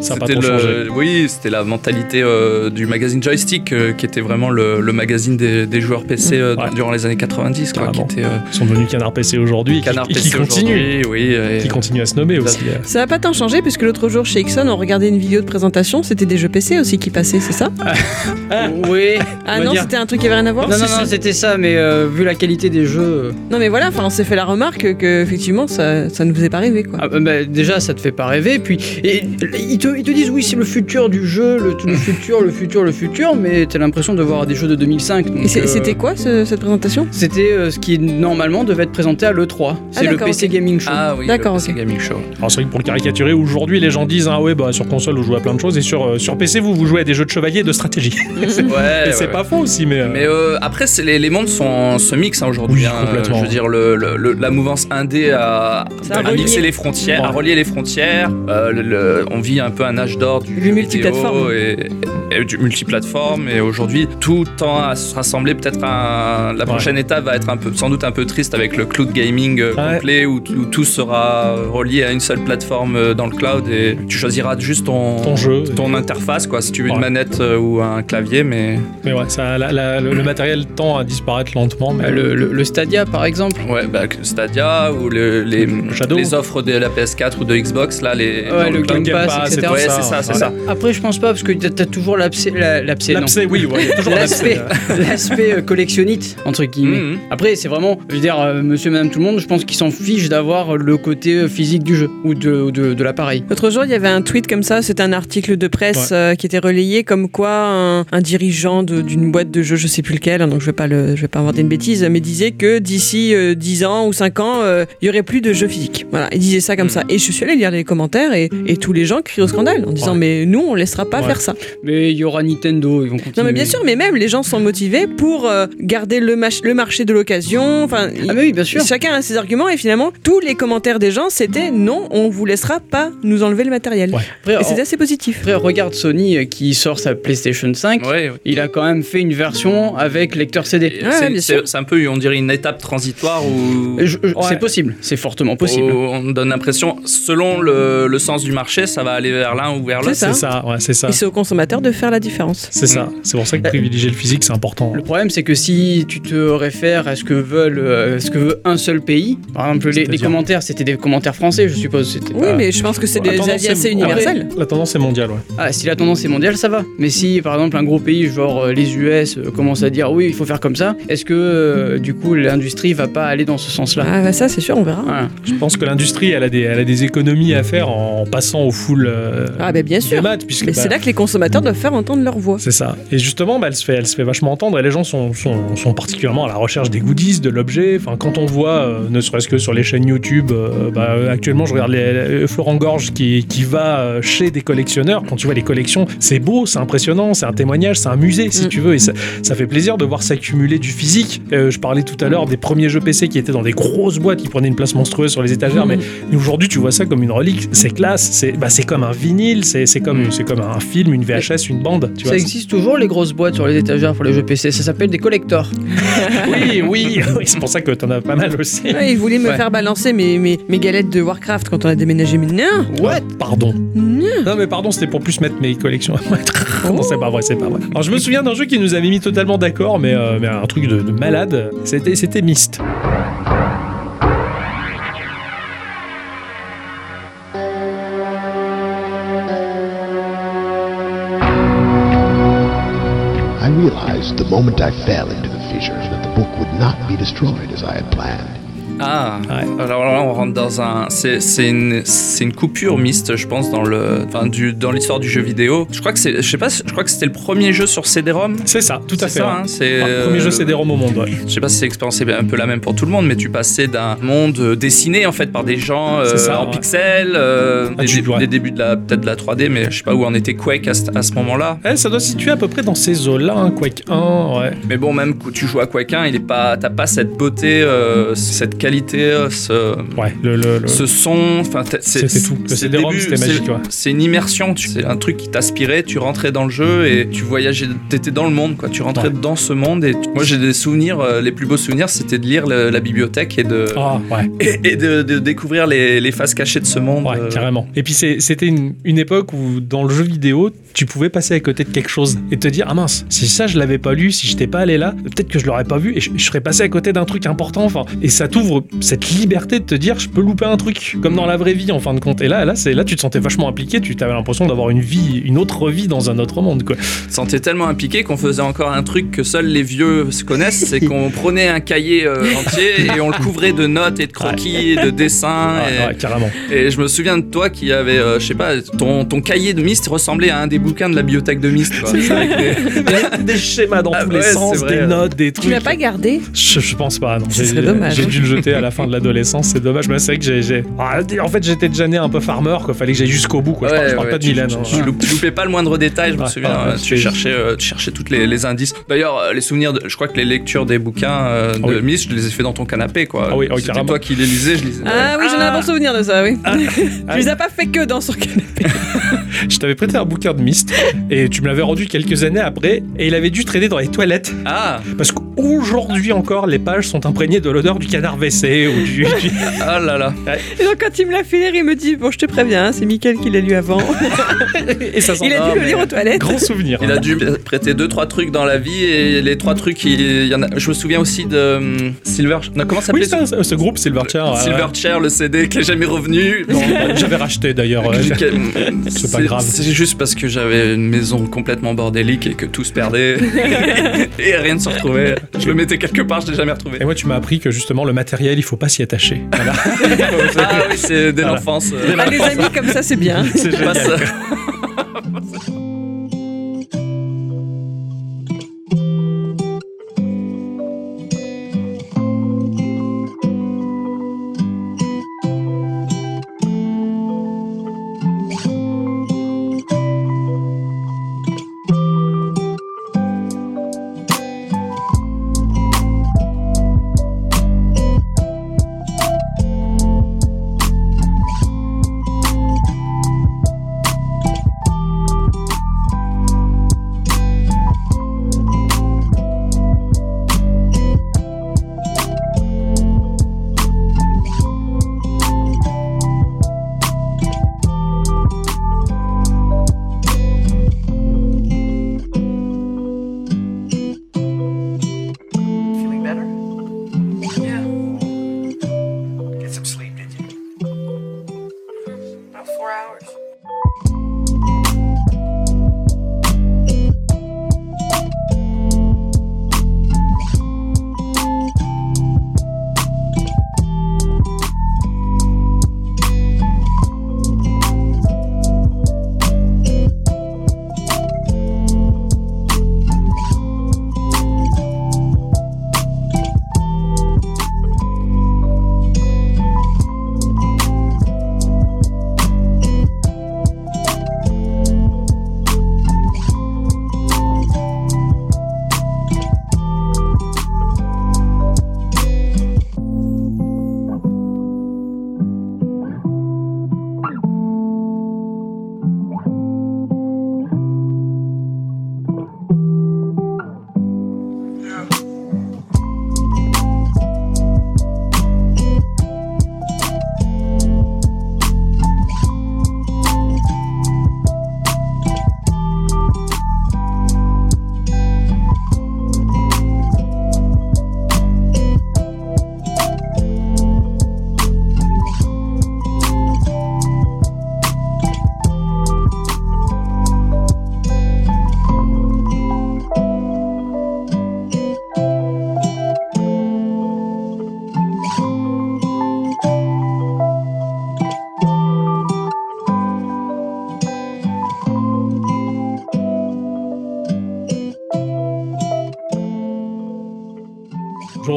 Ça pas trop le- changé. Oui, c'était la mentalité euh, du magazine Joystick, qui était vraiment le, le magazine des, des joueurs PC euh, Ouais. durant les années 90, quoi, qui était euh, Ils sont devenus Canard PC aujourd'hui et qui- Canard qui PC continuent. aujourd'hui, oui. et- Qui continuent à se nommer aussi. euh. Ça va pas tant changer puisque l'autre jour chez Ixon, on regardait une vidéo de présentation, c'était des jeux PC aussi qui passaient, c'est ça *laughs* Oui. Ah on va non, dire. c'était un truc qui avait rien à voir Non, non, non, c'était ça, mais euh, vu la qualité des jeux. Non mais voilà, enfin on s'est fait la remarque que effectivement ça, ça ne faisait pas rêver quoi. ah, bah, bah, déjà, ça te fait pas rêver. Puis, et, ils, te, ils te disent, oui, c'est le futur du jeu, le, le futur, le futur, le futur, mais t'as l'impression de voir des jeux de 2005. donc, Et c'est- euh, c'était quoi ce- cette présentation? C'était euh, ce qui normalement devait être présenté à l'E3. C'est le PC. Gaming Show. Ah oui, D'accord, PC. Gaming Show. Alors c'est vrai que pour le caricaturer, aujourd'hui les gens disent ah ouais bah sur console vous jouez à plein de choses et sur, euh, sur PC vous vous jouez à des jeux de chevalier et de stratégie. *laughs* Ouais, et ouais, c'est ouais. pas faux aussi mais, euh, Mais euh, après, les, les mondes sont, se mixent hein, aujourd'hui. Oui, hein. complètement. Je veux dire, le, le- le- la mouvance indé a, Ça a a relié. mixé les frontières, Ouais. a relié les frontières. Euh, le- le- on vit un peu un âge d'or du Du multiplateforme. et du multiplateforme. Et aujourd'hui, tout tend à se rassembler. Peut-être un- la prochaine étape va être un peu, sans doute un peu triste avec le cloud gaming euh, Ouais. complet où, tout sera relié à une seule plateforme euh, dans le cloud et tu choisiras juste ton, ton jeu. ton interface, quoi, si tu veux Ouais. une manette euh, ou un clavier, mais Mais ouais, ça, la- la- le, le matériel tend à disparaître lentement. Mais Euh, Le, le- le Stadia, par exemple. Ouais, bah, Stadia ou le- les, Shadow. les offres de la PS4 ou de Xbox, là, les. dans Ouais, le cloud. Game Pass, etc. Ouais, c'est ça, c'est ouais. ça. Après, je pense pas, parce que t'as t'as toujours l'abcès. L'abcès, oui, ouais, *laughs* L'aspect *laughs* l'aspect, euh, collectionnite, entre guillemets. Mhm. Après, c'est vraiment, je veux dire, euh, monsieur, madame, tout le monde, je pense qu'ils s'en fichent d'avoir le côté euh, physique du jeu ou de, ou de, de l'appareil. L'autre jour, il y avait un tweet comme ça, c'était un article de presse Ouais. euh, qui était relayé comme quoi un, un dirigeant d'une boîte de jeux, je sais plus lequel, hein, donc je vais pas le, je vais pas inventer une bêtise, mais disait que d'ici euh, 10 ans ou 5 ans, euh, il y aurait plus de jeux physiques. Voilà, il disait ça comme ça. Et je suis allée lire les commentaires et, et tous les gens crient au scandale en disant Ouais. mais nous on laissera pas Ouais. faire ça. Mais il y aura Nintendo, ils vont continuer. Non mais bien sûr, mais même les gens sont motivés pour euh, garder le, marché de l'occasion. Enfin, Ah, mais oui, bien sûr. Chacun a ses arguments et finalement tous les commentaires des gens c'était non, on vous laissera pas nous enlever le matériel. Ouais. Après, Et c'était assez positif. Après, regarde Sony euh, qui sort sa PlayStation 5. Ouais, ouais. Il a quand même fait une version avec lecteur CD. C'est- c'est c'est un peu, on dirait, une étape transitoire où, Ouais. C'est possible, c'est fortement possible. où on donne l'impression, selon le, le sens du marché, ça va aller vers l'un ou vers l'autre. C'est ça. C'est ça, ouais, c'est ça. Et c'est au consommateur de faire la différence. C'est ça. C'est pour ça que privilégier le physique, c'est important. Le problème, c'est que si tu te réfères à ce que veulent, euh, ce que veut un seul pays, par exemple, les, commentaires, c'était des commentaires français, je suppose. c'était Oui, pas- mais je pense que c'est des avis assez universels. La tendance est mondiale, ouais. Ah, si la tendance est mondiale, ça va. Mais si, par exemple, un gros pays, genre euh, les US, euh, commence à dire oui, il faut faire comme ça, est-ce que, euh, du coup, l'industrie va pas aller dans ce sens-là? Ah bah ça c'est sûr, on verra. Voilà. Je pense que l'industrie, elle, a des- elle a des économies à faire en passant au full euh, Ah bah bien sûr. maths, puisque Mais bah, c'est là que les consommateurs doivent faire entendre leur voix. C'est ça. Et justement, bah, elle, se fait, elle se fait vachement entendre et les gens sont, sont, sont particulièrement à la recherche des goodies, de l'objet. Enfin, quand on voit, euh, ne serait-ce que sur les chaînes YouTube, euh, bah, actuellement, je regarde les, les- Florent Gorge qui, qui va euh, chez des collectionneurs. Quand tu vois les collections, c'est beau, c'est impressionnant, c'est un témoignage, c'est un musée, si Mm. tu veux. Et ça, ça fait plaisir de voir s'accumuler du physique. Euh, je parlais tout à l'heure des premiers jeux PC qui étaient dans des grosses boîtes qui prenaient une place monstrueuse sur les étagères, mais Mm. aujourd'hui, tu vois ça comme une relique. C'est classe, c'est bah, comme un vinyle, c'est c'est comme, un film, une VHS, une bande. Tu Ça vois, existe toujours les grosses boîtes sur les étagères pour les jeux PC, ça s'appelle des collectors. *laughs* Oui, oui, *laughs* oui, c'est pour ça que t'en as pas mal aussi. Ouais, ils voulaient me Ouais. faire balancer mes, mes, mes galettes de Warcraft quand on a déménagé. Mais non What Pardon. Non. Non mais pardon, c'était pour plus mettre mes collections. *laughs* non, c'est pas vrai, c'est pas vrai. Alors je me souviens d'un jeu qui nous avait mis totalement d'accord, mais, euh, mais un truc de, de malade. C'était c'était Myst. The moment I fell into the fissure that the book would not be destroyed as I had planned. Ah, Ouais. alors là on rentre dans un. C'est une, coupure mixte, je pense, dans le, enfin, du, dans l'histoire du jeu vidéo. Je crois que c'est, je sais pas, je crois que c'était le premier jeu sur CD-ROM. C'est ça, tout à fait. ça, ouais. hein, c'est Ouais, premier euh, jeu CD-ROM au monde. ouais. Je sais pas si l'expérience est un peu la même pour tout le monde, mais tu passais d'un monde euh, dessiné en fait par des gens euh, ça, en pixels, euh, Ah, des, tu- dé- ouais. des débuts de la peut-être de la 3D, mais je sais pas où en était Quake à, ce- à ce moment-là. Eh, ça doit se situer à peu près dans ces eaux-là, hein, Quake 1, ouais. Mais bon, même quand tu joues à Quake 1, il est pas, t'as pas cette beauté, euh, cette qualité, euh, ce, Ouais, le, le, le- ce son. C'était tout. C'est- magique, ouais. C'est une immersion. C'est un truc qui t'aspirait. Tu rentrais dans le jeu et tu voyageais. T'étais dans le monde, quoi. Tu rentrais Ouais. dans ce monde et tu- moi j'ai des souvenirs. euh, les plus beaux souvenirs, c'était de lire la bibliothèque et de Ah, ouais. *laughs* et, et de, de découvrir les, les faces cachées de ce monde. Euh. carrément. Et puis c'était une, une époque où dans le jeu vidéo, tu pouvais passer à côté de quelque chose et te dire ah mince, si ça je l'avais pas lu, si j'étais pas allé là, peut-être que je l'aurais pas vu et je, je serais passé à côté d'un truc important. Enfin, et ça t'ouvre cette liberté de te dire je peux louper un truc comme dans la vraie vie en fin de compte. Et là, là, c'est là tu te sentais vachement impliqué, tu avais l'impression d'avoir une vie, une autre vie dans un autre monde quoi. Sentais tellement impliqué qu'on faisait encore un truc que seuls les vieux se connaissent, c'est qu'on *laughs* prenait un cahier euh, entier et on le couvrait de notes et de croquis, et de dessins. Ouais, et- ouais, carrément. Et je me souviens de toi qui avait, euh, je sais pas, ton, ton cahier de Myst ressemblait à un des bouquins de la bibliothèque de Myst. quoi. *laughs* Des- des schémas dans Ah tous ouais, les sens, vrai. des notes, des Tu trucs. l'as pas gardé? Je, je pense pas, non. J'ai- serait dommage. J'ai dû le jeter à la fin de l'adolescence, c'est dommage. Mais c'est vrai que j'ai. Ah, en fait, j'étais déjà né un peu farmer, quoi. Fallait que j'aille jusqu'au bout, quoi. je parle, je parle ouais, pas de tu- Milan. Tu, hein. tu loup- tu loupais pas le moindre détail, je me souviens. ouais, euh, tu, cherchais, euh, tu cherchais toutes les, les indices. D'ailleurs, euh, les souvenirs, de, je crois que les lectures des bouquins euh, de Ah oui. Myst, je les ai fait dans ton canapé, quoi. Ah oui, ah C'était toi qui les lisais, je lisais. Ah oui, j'en ai un bon souvenir de ça, oui. Ah. *laughs* Je les ai pas fait que dans son canapé. *laughs* Je t'avais prêté un bouquin de Myst et tu me l'avais rendu quelques années après et il avait dû traîner dans les toilettes Ah, parce qu'aujourd'hui encore les pages sont imprégnées de l'odeur du canard Ou du. *laughs* du- ah là là. Et donc quand il me l'a fait lire, il me dit Bon, je te préviens, hein, c'est Mickaël qui l'a lu avant. *laughs* et ça Il a dû le lire aux toilettes. grand souvenir. Il a dû prêter deux trois trucs dans la vie et les trois trucs, il, il y en a. Je me souviens aussi de hum, Silver. Non, comment ça Oui, s'appelait ça, ce groupe Silverchair. ouais, Silverchair, le CD qui est jamais revenu. ouais. Non, J'avais racheté d'ailleurs. ouais. C'est pas grave. C'est juste parce que j'avais une maison complètement bordélique et que tout se perdait *laughs* et rien ne se retrouvait. Je le mettais quelque part, je l'ai jamais retrouvé. Et moi, tu m'as appris que justement le matériel matériel, il faut pas s'y attacher. Voilà. Ah oui, c'est dès Voilà. l'enfance. euh, Ah, les amis comme ça, c'est bien. C'est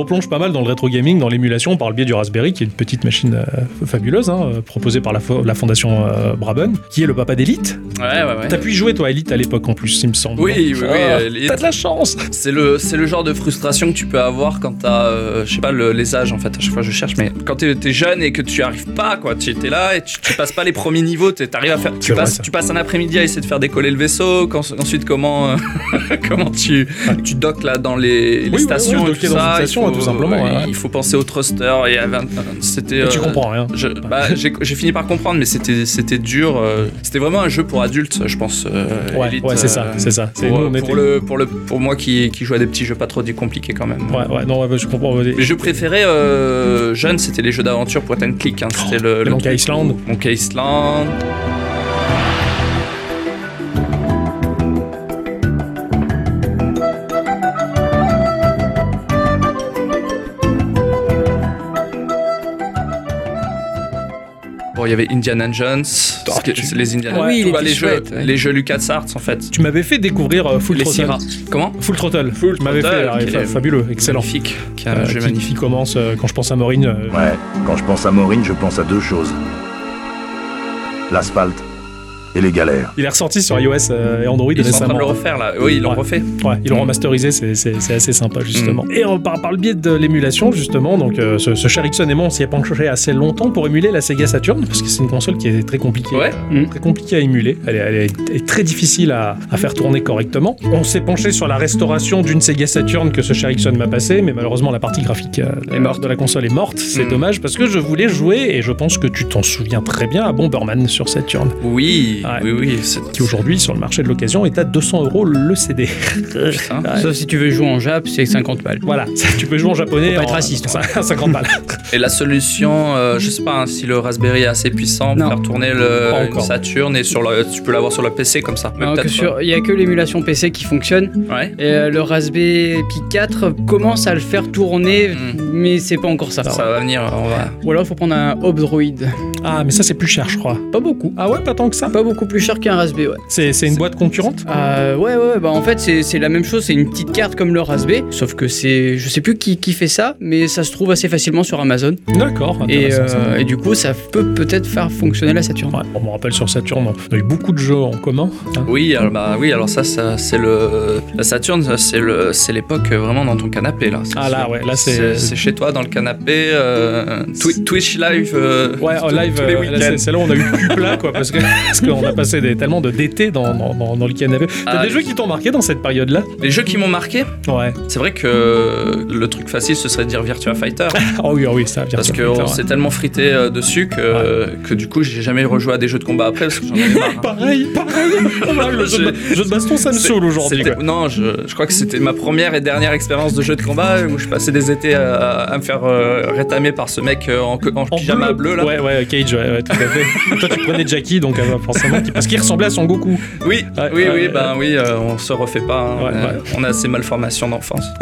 replonge pas mal dans le rétro gaming, dans l'émulation par le biais du Raspberry, qui est une petite machine euh, fabuleuse, hein, euh, proposée par la, fo- la fondation euh, Braben, qui est le papa d'Elite. Ouais, ouais, ouais. T'as pu y jouer toi, Elite, à l'époque en plus, il me semble. Oui, oui, oui, Ah, Elite. T'as de la chance C'est le, le genre de frustration que tu peux avoir quand t'as, euh, je sais pas le- les âges en fait, à chaque fois je cherche, mais quand t'es, jeune et que tu arrives pas, quoi, tu es là et tu, tu passes pas les premiers niveaux, t'arrives à faire, tu passes, tu passes un après-midi à essayer de faire décoller le vaisseau, quand- ensuite comment, euh, *laughs* comment tu, tu docks là dans les, les ouais, stations ouais, et tout ça, station, faut- tout simplement, ouais, ouais. il faut penser au thruster et un- c'était, tu euh, comprends rien. je- bah, j'ai, fini par comprendre, mais c'était, c'était dur. euh, c'était vraiment un jeu pour adultes, je pense. euh, Ouais, c'est ça, c'est ça. Pour, nous, on pour était- le, pour, le, pour moi qui, qui joue à des petits jeux pas trop compliqués quand même. Ouais, ouais, non, ouais, bah, je comprends. Les jeux préférés jeunes, c'était les jeux d'aventure point and click. hein. C'était le, les le Monkey. Island. Monkey Island. Il y avait Indiana Jones, Oh, tu- les Indiana oui, Bah, les, jeux, ouais. les jeux LucasArts en fait. Tu m'avais fait découvrir euh, Full les Throttle. Sierra. Comment Full Throttle. Full Tu m'avais fait, Throttle, alors, qui fa- est fabuleux, excellent. Magnifique. Qui est un Euh, jeu qui, magnifique. qui commence euh, quand je pense à Maureen. euh, Ouais, quand je pense à Maureen, je pense à deux choses. L'asphalte et les galères. Il est ressorti sur iOS euh, et Android Ils sont en train récemment. de le refaire là. Oui, ils l'ont Ouais. refait. Ouais, ils l'ont remasterisé, c'est- assez sympa justement. Et euh, par, par le biais de l'émulation justement, donc euh, ce, ce cher Ixon et moi on s'y est penché assez longtemps pour émuler la Sega Saturn parce que c'est une console qui est très compliquée, Ouais. euh, très compliquée à émuler. Elle est, elle est- elle est très difficile à, à faire tourner correctement. On s'est penché sur la restauration d'une Sega Saturn que ce cher Ixon m'a passé, mais malheureusement la partie graphique euh, Est morte. de la console est morte. C'est Mm. dommage parce que je voulais jouer et je pense que tu t'en souviens très bien à Bomberman sur Saturn. Oui. Ouais. oui, oui. c'est- qui aujourd'hui sur le marché de l'occasion est à 200 euros le CD. Putain. *laughs* Sauf si tu veux jouer en Jap, c'est 50 balles. Voilà, ça, tu peux jouer en japonais Faut pas être en- raciste, à 50 *laughs* balles. Et la solution, euh, je sais pas hein, si le Raspberry est assez puissant pour faire tourner le, une. Saturn et sur le, tu peux l'avoir sur le PC comme ça. Il y a que l'émulation PC qui fonctionne. Ouais. Et euh, le Raspberry Pi 4 commence à le faire tourner, Mm. mais c'est pas encore ça. Ça va venir, on va. Ou alors il faut prendre un Obdroid. Ah, mais ça c'est plus cher, je crois. Pas beaucoup. Ah ouais, pas tant que ça. Pas beaucoup plus cher qu'un Raspberry, ouais. C'est c'est une boîte concurrente? Euh, ouais, ouais, bah en fait c'est c'est la même chose, c'est une petite carte comme le Raspberry, sauf que c'est, je sais plus qui, qui fait ça, mais ça se trouve assez facilement sur Amazon. D'accord. Et, intéressant, ça. euh, et du coup ça peut peut-être faire fonctionner la Saturn. Ouais, on me rappelle sur Saturn, on a eu beaucoup de jeux en commun. hein. Oui, alors, bah oui, alors ça, ça c'est le la Saturn, ça, c'est le c'est l'époque euh, vraiment dans ton canapé là. C'est Ah là, sûr. ouais, là, c'est- c'est c'est chez toi dans le canapé. euh, Twi- Twitch live. euh, Ouais, en tous- live, tous les euh, là, week-ends. c'est c'est là où on a eu plus plat, quoi, parce que parce qu'on a passé des, tellement de d'été dans, dans, dans- dans le canapé. T'as Ah, des jeux qui t'ont marqué dans cette période-là? Les jeux qui m'ont marqué, Ouais. c'est vrai que le truc facile ce serait de dire Virtua Fighter. *laughs* Ah oui, ah oui, ça vient Parce qu'on s'est tellement frité euh, dessus que, que du coup j'ai jamais rejoué à des jeux de combat après parce que j'en avais marre. hein. Pareil, pareil. *laughs* Le jeu, de, jeu de baston, ça me saoule aujourd'hui. Non, je, je crois que c'était ma première et dernière expérience de jeu de combat où je passais des étés à, à me faire euh, rétamer par ce mec euh, en, en En pyjama bleu, là. Ouais, ouais, Cage, ouais, ouais, tout à fait. *laughs* Toi, tu prenais Jackie, donc euh, forcément, parce qu'il ressemblait à son Goku. Oui, Ouais, oui, oui, ben oui, euh, on se refait pas. hein. Ouais, on, a, ouais. on a ces malformations d'enfance. *laughs*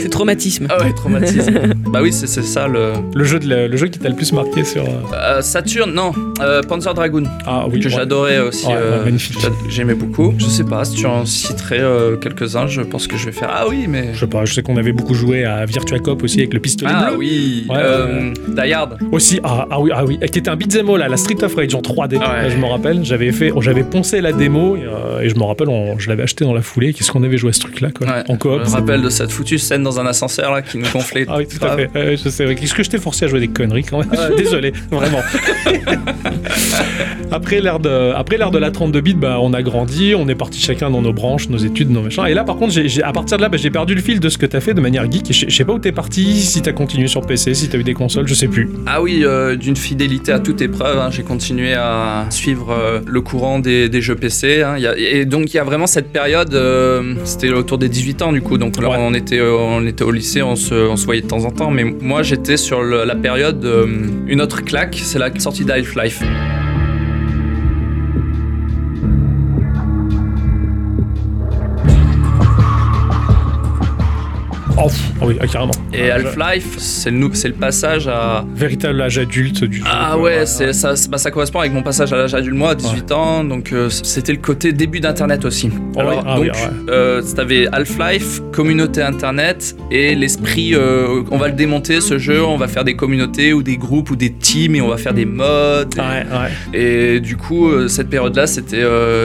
C'est traumatisme. Ah ouais, traumatisme. *laughs* bah oui, c'est ça le. Le jeu, de la- le jeu qui t'a le plus marqué sur. euh, Euh, Saturn, non, euh, Panzer Dragoon, Ah oui, que ouais. j'adorais aussi. Euh, magnifique. j'a- J'aimais beaucoup. Je sais pas si tu en citerais euh, quelques-uns, je pense que je vais faire. Ah oui, mais. Je sais pas, je sais qu'on avait beaucoup joué à Virtua Cop aussi avec le pistolet Ah bleu. oui, Ouais, euh, Die Hard. Aussi, ah, ah oui, ah oui, qui était un beat'em all à la Street of Rage en 3D. Ah ouais. Je me rappelle, j'avais fait, oh, j'avais poncé la démo et, euh, et je me rappelle, on- je l'avais acheté dans la foulée. Qu'est-ce qu'on avait joué à ce truc-là, quoi Ouais, En coop. Je me rappelle de cette foutue scène dans un ascenseur là qui nous gonflait. Ah oui, tout à fait. Ouais, je sais. Qu'est-ce que je t'ai forcé à jouer des conneries quand même *laughs* Désolé, vraiment. *laughs* après l'ère de, après l'ère de la 32 bits, bah, on a grandi, on est parti chacun dans nos branches, nos études, nos machins. Et là, par contre, à partir de là, bah, j'ai perdu le fil de ce que t'as fait de manière geek. Je sais pas où t'es parti, si t'as continué sur PC, si t'as eu des consoles, je sais plus. Ah oui, euh, d'une fidélité à toute épreuve, hein, j'ai continué à suivre euh, le courant des, des jeux PC. hein. Et donc il y a vraiment cette période, euh, c'était autour des 18 ans du coup, donc là Ouais. on, était, euh, on était au lycée, on se, on se voyait de temps en temps, mais moi j'étais sur le- la période, une autre claque, c'est la sortie d'Half-Life. Oh, ah oui, ah, carrément. Et Half-Life, c'est le, nou- c'est le passage à, Véritable âge adulte du jeu. Ah ouais, c'est, ça, c'est- bah, ça correspond avec mon passage à l'âge adulte, moi, à 18 ans, donc euh, c'était le côté début d'Internet aussi. Ah Alors, ah donc, oui, ah ouais. euh, t'avais Half-Life, communauté Internet, et l'esprit, euh, on va le démonter ce jeu, on va faire des communautés ou des groupes ou des teams, et on va faire des modes. Ouais, ouais. Et du coup, euh, cette période-là, c'était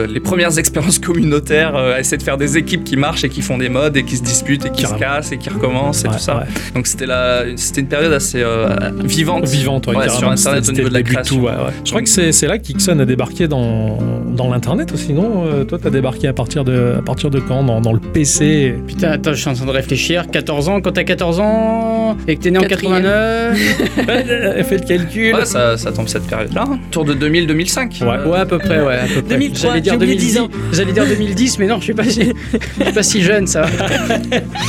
les premières *laughs* expériences communautaires, essayer de faire des équipes qui marchent et qui font des modes et qui se disputent et qui Carrément. se cassent et qui recommencent et Ouais, tout ça. ouais. Donc c'était la, c'était une période assez euh, vivante. Vivante, ouais, sur Internet au C'était niveau de la création. tout, ouais, ouais. Je crois que c'est, c'est là qu'Ixon a débarqué dans, dans l'internet aussi, non Euh, Toi, t'as débarqué à partir de, à partir de quand? Dans, dans le PC Putain, attends, je suis en train de réfléchir. 14 ans, quand t'as 14 ans et que t'es né en Quatrième. 89 Elle fait le calcul. Ouais, ça, ça tombe cette période-là. Autour de 2000-2005. Ouais. Ouais, à peu près, ouais, à peu près. 2003, J'allais dire j'ai oublié 10 2010. ans. J'allais dire 2010, mais non, je suis pas, si- je suis pas si jeune, ça.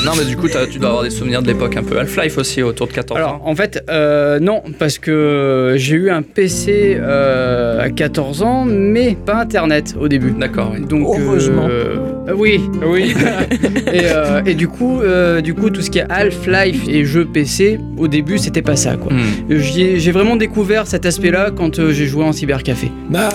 Non, mais du coup, t'as- tu dois avoir des souvenirs de l'époque un peu. Half-Life aussi, autour de 14 Alors, ans. en fait, euh, non, parce que j'ai eu un PC euh, à 14 ans, mais pas Internet au début. D'accord, oui. Donc, Heureusement. euh, euh, oui, oui. *laughs* et, euh, et du coup, euh, du coup, tout ce qui est Half-Life et jeux PC, au début, c'était pas ça, quoi. Hmm. J'ai vraiment découvert cet aspect-là quand euh, j'ai joué en cybercafé.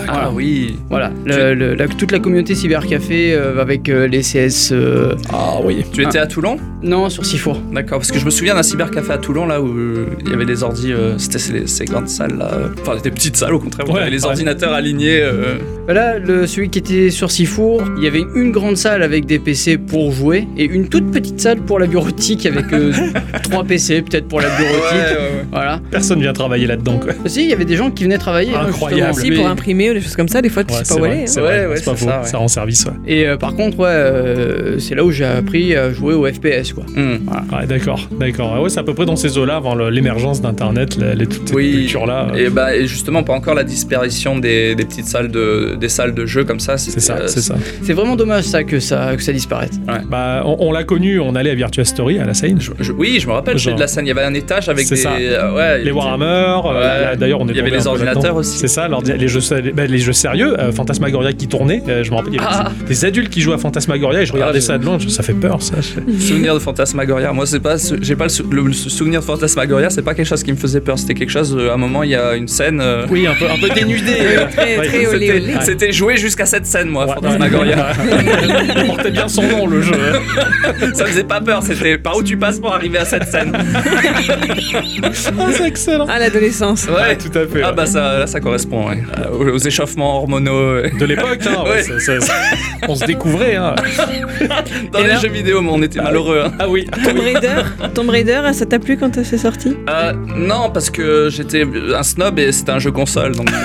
Ah oui. Voilà, le- le- la- toute la communauté cybercafé euh, avec euh, les CS. euh, Ah oui. Tu étais à Toulon? Non, sur Sifour. D'accord, parce que je me souviens d'un cybercafé à Toulon, là, où euh, il y avait des ordi, euh, c'était ces, ces grandes salles, là. euh, Enfin, des petites salles, au contraire, où Ouais, il y avait les ouais. ordinateurs alignés. euh, Là, le, celui qui était sur Sifour, il y avait une grande salle avec des PC pour jouer et une toute petite salle pour la bureautique avec euh, *laughs* trois PC peut-être pour la bureautique. Voilà. Personne vient travailler là-dedans, quoi. Si, il y avait des gens qui venaient travailler. hein, Incroyable. justement, Si, mais- pour imprimer ou des choses comme ça, des fois, tu Ouais, sais c'est pas où aller. hein. c'est Ouais, vrai, ouais, c'est pas faux. ça, ouais. Rend service, ouais. Et euh, par contre, ouais, euh, c'est là où j'ai appris à jouer au FPS, quoi. Ouais, d'accord, d'accord. Ah Ouais, c'est à peu près dans ces eaux-là, avant l'émergence d'Internet, la- les, toute cette Oui, culture-là. Et, bah, et justement, pas encore la disparition des, des petites salles de, des salles de jeux comme ça. C'est ça, euh, c'est ça. C'est vraiment dommage ça que ça, que ça disparaisse. Bah, on, on l'a connu, on allait à Virtua Story, à la Seine. Je- oui, je me rappelle Genre- de la scène. Il y avait un étage avec C'est des. ça. euh, Les Warhammer, euh, d'ailleurs on est Il y avait les ordinateurs aussi. C'est ça, les jeux, sé- bah, les jeux sérieux, euh, Fantasmagoria qui tournait, euh, je me rappelle, il y avait Ah. des, des adultes qui jouaient à Fantasmagoria et je regardais Ah, ça de loin, ça fait peur ça. Souvenir de Fantasmagoria. Moi, c'est pas, j'ai pas le, sou- le- le souvenir de Fantasmagoria. C'est pas quelque chose qui me faisait peur. C'était quelque chose. euh, à un moment, il y a une scène. euh, Oui, un peu, un peu dénudé. euh, *laughs* Très, ouais, très olé C'était, olé. c'était joué jusqu'à cette scène, moi, Ouais. Fantasmagoria. *laughs* Il portait bien son nom le jeu. ça faisait pas peur. C'était par où tu passes pour arriver à cette scène. Ah, *laughs* c'est excellent. Ah, l'adolescence. Ouais, tout à fait. Ah ouais. bah ça, là, ça correspond ouais. Euh, aux, aux échauffements hormonaux De l'époque, hein, ouais, Ouais. ça- ça- ça- on se découvrait. Hein. dans Et les là- jeux vidéo, mais on était malheureux. hein. Ah oui. *laughs* Tomb Raider, Tomb Raider, ça t'a plu quand c'est sorti? Euh, non, parce que j'étais un snob et c'était un jeu console. Donc... *laughs*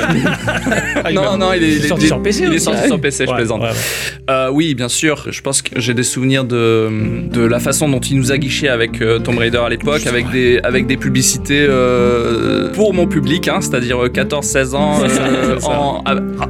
Ah, non, non, il est, il est sorti sur PC Il est sorti ah sur PC, je Ouais, plaisante. ouais, ouais. Euh, oui, bien sûr. Je pense que j'ai des souvenirs de, de la façon dont il nous a guiché avec euh, Tomb Raider à l'époque, avec des, avec des publicités euh, pour mon public, hein, c'est-à-dire euh, 14-16 ans, ça, euh, en,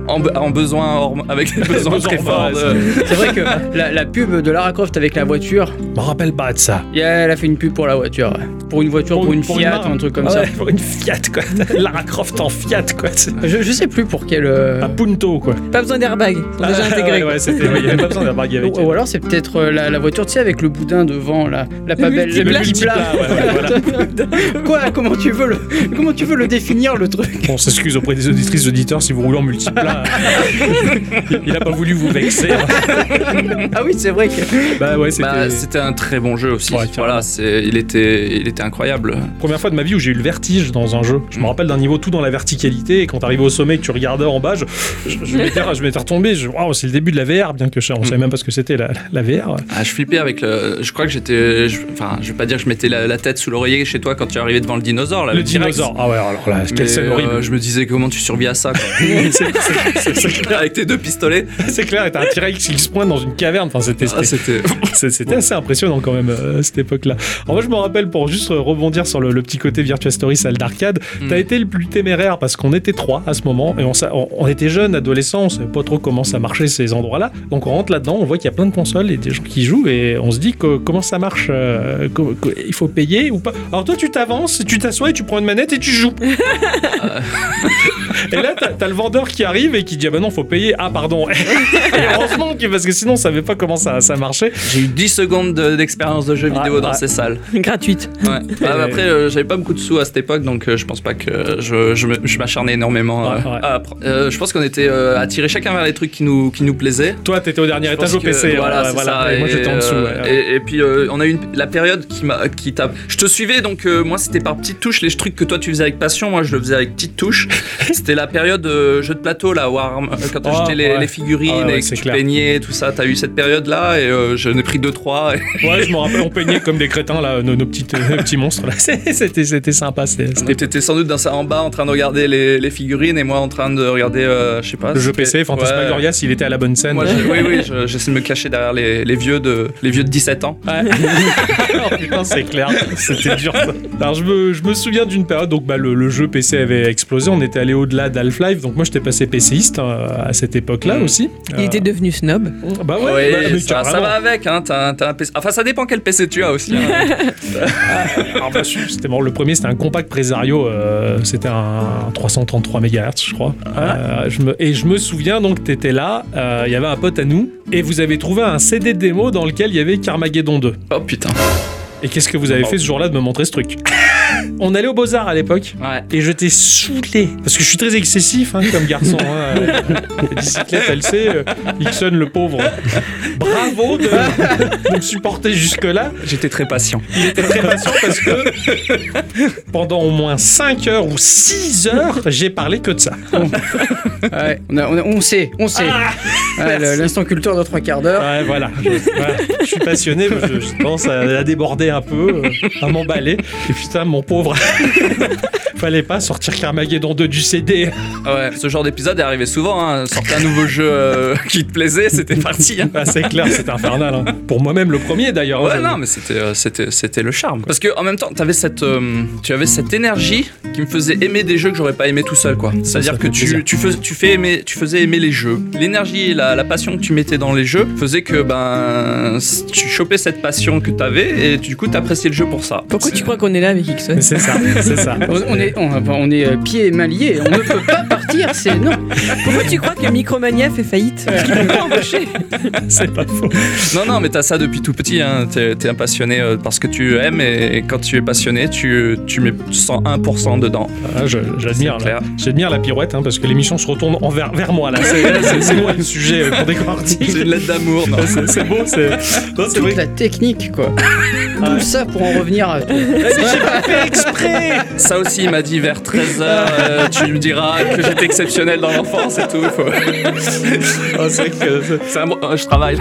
en, en besoin, avec *laughs* des besoins Besoin, très forts. de- C'est vrai que la, la pub de Lara Croft avec la voiture, Je me rappelle pas ça. et elle a fait une pub pour la voiture. Pour une voiture, pour, une Fiat ou un truc comme Ah ça. Pour une Fiat, quoi. *laughs* Lara Croft en Fiat, quoi. Je, je sais plus pour quel. euh, Un Punto, quoi. Pas besoin d'airbag, déjà Ah, intégrés. Ouais, ouais, c'était- ouais, il y avait pas besoin d'airbag avec. *laughs* Ou, ou alors c'est peut-être euh, la, la voiture, tu sais, avec le boudin devant, la, la pas belle, C'est le multiplat, ouais, ouais, voilà. *laughs* Quoi Comment tu veux le comment tu veux le définir le truc? On s'excuse auprès des auditrices auditeurs si vous roulez en multiplat. il a pas voulu vous vexer. Ah oui, c'est vrai que Bah ouais, c'était Bah, c'était un très bon jeu aussi. Ouais, voilà, c'est, il était, il était incroyable. première fois de ma vie où j'ai eu le vertige dans un jeu. Je me rappelle d'un niveau tout dans la verticalité et quand t'arrivais au sommet et que tu regardais en bas, je, je, je m'étais, je m'étais retombé. Je, c'est le début de la VR, bien que je, on savait même pas ce que c'était la, la VR. Ah, je flippais avec le. Je crois que j'étais. je- Enfin, je vais pas dire que je mettais la, la tête sous l'oreiller chez toi quand tu arrivais devant le dinosaure. Là, Le dinosaure. Ah ouais, alors là, quelle scène euh, horrible. je me disais comment tu survis à ça, quoi. *laughs* C'est- c'est- c'est- c'est clair, *laughs* avec tes deux pistolets. c'est clair, et t'as un T-Rex qui se pointe dans une caverne. Enfin, c'était, Ah, C'était *laughs* assez impressionnant quand même euh, à cette époque-là. En vrai, je me rappelle pour juste rebondir sur le, le petit côté Virtua Story salle d'arcade, Mm. t'as été le plus téméraire parce qu'on était trois à ce moment et on, sa- on- on était jeunes, adolescents, on savait pas trop comment ça marchait ces endroits-là. Donc on rentre là-dedans, on voit qu'il y a plein de consoles et des gens qui jouent et on se dit que, comment ça marche, euh, il faut payer ou pas? Alors toi, tu t'avances, tu t'assois et tu prends une manette et tu joues. *laughs* et là, t'as t'as le vendeur qui arrive et qui dit ah bah non, faut payer. Ah pardon. *laughs* et heureusement parce que sinon on savait pas comment ça, ça marchait. J'ai eu 10 secondes de- de jeu vidéo Ouais, dans ouais. ces salles. *laughs* Gratuite. Ouais. Ah, après, euh, j'avais pas beaucoup de sous à cette époque, donc euh, je pense pas que je, je je m'acharnais énormément. Euh, à euh, je pense qu'on était euh, attirés chacun vers les trucs qui nous, qui nous plaisaient. Toi, t'étais au dernier Je étage au PC. Voilà, ouais, c'est voilà. ça. Et moi, j'étais en dessous. euh. Et, et puis, euh, on a eu une- la période qui m'a, qui t'a. Je te suivais, donc euh, moi, c'était par petites touches. Les trucs que toi, tu faisais avec passion, moi, je le faisais avec petites touches. *laughs* c'était la période euh, jeu de plateau, là, euh, quand Oh, j'étais les, figurines Ah et que tu peignais, tout ça. T'as eu cette période-là et euh, j'en ai pris 2-3. Ouais, je me rappelle, *laughs* on peignait comme des crétins, là, nos, nos petites, euh, petits monstres. *laughs* C'était, c'était sympa. C'était, c'était T'étais sans doute dans ça en bas en train de regarder les, les figurines et moi en train de regarder, euh, je sais pas. le jeu PC, Fantasmagoria, s'il était à la bonne scène. Moi, je- oui, oui, je- j'essaie de me cacher derrière les, les vieux de, les vieux de 17 ans. Ouais. *laughs* oh, c'est clair, c'était dur ça. Alors je me, je me souviens d'une période, donc bah, le, le jeu PC avait explosé, on était allé au-delà d'Half-Life, donc moi j'étais passé PCiste euh, à cette époque-là Mm. aussi. Il Euh, était devenu snob. Bah ouais, Ouais, bah, ça, ça va avec, hein, t'as un PC. Enfin, ça dépend quel PC tu as aussi. hein. Alors, *laughs* bah, c'était bon, le premier c'était un compact Presario, euh, c'était un 333 MHz je crois. Euh, je me, et je me souviens donc t'étais là, euh, il y avait un pote à nous, et vous avez trouvé un CD démo dans lequel il y avait Carmageddon 2. oh putain. Et qu'est-ce que vous avez fait ce jour-là de me montrer ce truc? *laughs* on allait au Beaux-Arts à l'époque. Ouais. Et j'étais saoulé. Parce que je suis très excessif hein, comme garçon. Hein. *laughs* La bicyclette, elle sait. euh, Ixon, le pauvre. Bravo de, de me supporter jusque-là. J'étais très patient. Il était très patient parce que pendant au moins 5 heures ou 6 heures, j'ai parlé que de ça. Ouais, on, a- on a- on sait, on sait. Ouais, le- L'instant culture de trois quarts d'heure. Ouais, voilà. Je, voilà. Je suis passionné, mais je, je pense à, à déborder un peu, euh, à m'emballer. Et putain, mon pauvre. *laughs* Fallait pas sortir Carmageddon 2 du CD. Ah Ouais, ce genre d'épisode est arrivé souvent. Hein. Sortir un nouveau jeu euh, *laughs* qui te plaisait, c'était *laughs* parti. Hein. Ah, c'est clair, c'est infernal. hein. Pour moi-même, le premier d'ailleurs. Ouais, hein. non, mais c'était, euh, c'était, c'était le charme. Parce que en même temps, t'avais cette, euh, tu avais cette énergie qui me faisait aimer des jeux que j'aurais pas aimé tout seul, quoi. C'est-à-dire que tu, tu, fais, tu, fais aimer, tu faisais aimer les jeux. L'énergie et la, la passion que tu mettais dans les jeux faisait que ben, tu chopais cette passion que t'avais et du coup t'appréciais le jeu pour ça. Pourquoi C'est- tu crois qu'on est là avec Ixon? C'est ça, c'est ça. On, on est, on, on est euh, pieds et mains liés. On ne peut pas partir. C'est non. Pourquoi tu crois que Micromania fait faillite Parce qu'ils peuvent pas embaucher. *laughs* C'est pas faux. Non, non, mais t'as ça depuis tout petit. Hein. T'es, un passionné euh, parce que tu aimes et quand tu es passionné, tu, tu mets 101% dedans. Ah, J'admire. J'admire la pirouette hein, parce que l'émission se retourne envers, vers moi là. *laughs* C'est moi le sujet euh, qu'on décortique. C'est une lettre d'amour, non C'est beau, c'est. Vrai. Toute la technique, quoi. Tout ça pour en revenir à. fait exprès Ça aussi, il m'a dit vers 13h, tu me diras que j'étais exceptionnel dans l'enfance et tout. Faut... Ah, C'est vrai que un euh, je travaille.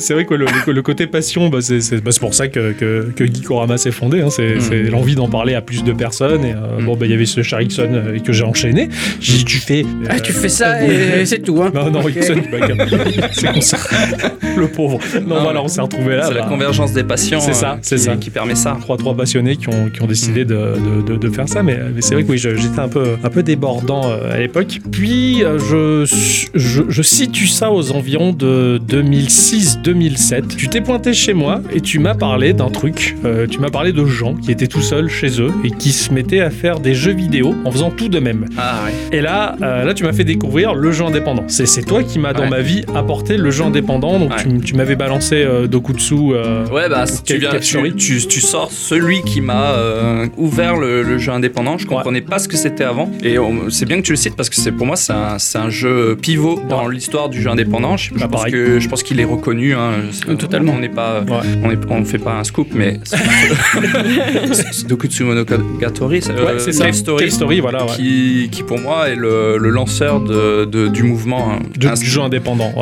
*laughs* C'est vrai que le, le- le côté passion, bah, c'est bah, pour ça que, que, que Geekorama s'est fondé. hein. C'est Mm. l'envie d'en parler à plus de personnes. Et euh, Mm. bon, bah, il y avait ce Sharikson euh, que j'ai enchaîné. J'ai dit, tu fais. Ah, euh, tu fais ça et c'est tout, hein. Non, non, Ok. Ixon, bah, c'est qu'on *laughs* s'est- le pauvre. Non, Non, voilà, on s'est retrouvés là. c'est la bah, convergence des passions C'est ça, euh, c'est qui, ça. qui permet ça. trois trois passionnés qui ont, qui ont décidé de, de, de- de faire ça mais, mais c'est vrai que oui j'étais un peu un peu débordant euh, à l'époque puis euh, je, je je situe ça aux environs de 2006 2007 tu t'es pointé chez moi et tu m'as parlé d'un truc Euh, tu m'as parlé de gens qui étaient tout seuls chez eux et qui se mettaient à faire des jeux vidéo en faisant tout de même Ah ouais. et là, euh, là, tu m'as fait découvrir le jeu indépendant. C'est, toi qui m'as dans Ouais. ma vie apporté le jeu indépendant. Donc Ouais. tu, m'avais balancé euh, Dokutsu. euh, Ouais, bah, si tu, viens, tu, tu, tu sors celui qui m'a ouvert le, le jeu indépendant. Je comprenais pas ce que c'était avant. Et c'est bien que tu le cites parce que c'est pour moi, c'est un, c'est un jeu pivot dans l'histoire du jeu indépendant. Je, Bah, pense pareil. que, je pense qu'il est reconnu. Hein. Totalement. On n'est pas, Ouais. on, est- on fait pas un scoop, mais *laughs* c'est Dokutsu Monogatari, c'est, Ouais, euh, ça. Cave Story, Cave Story, voilà. ouais. qui, qui pour moi est le, le lanceur de, de- du mouvement. hein. De- du jeu indépendant.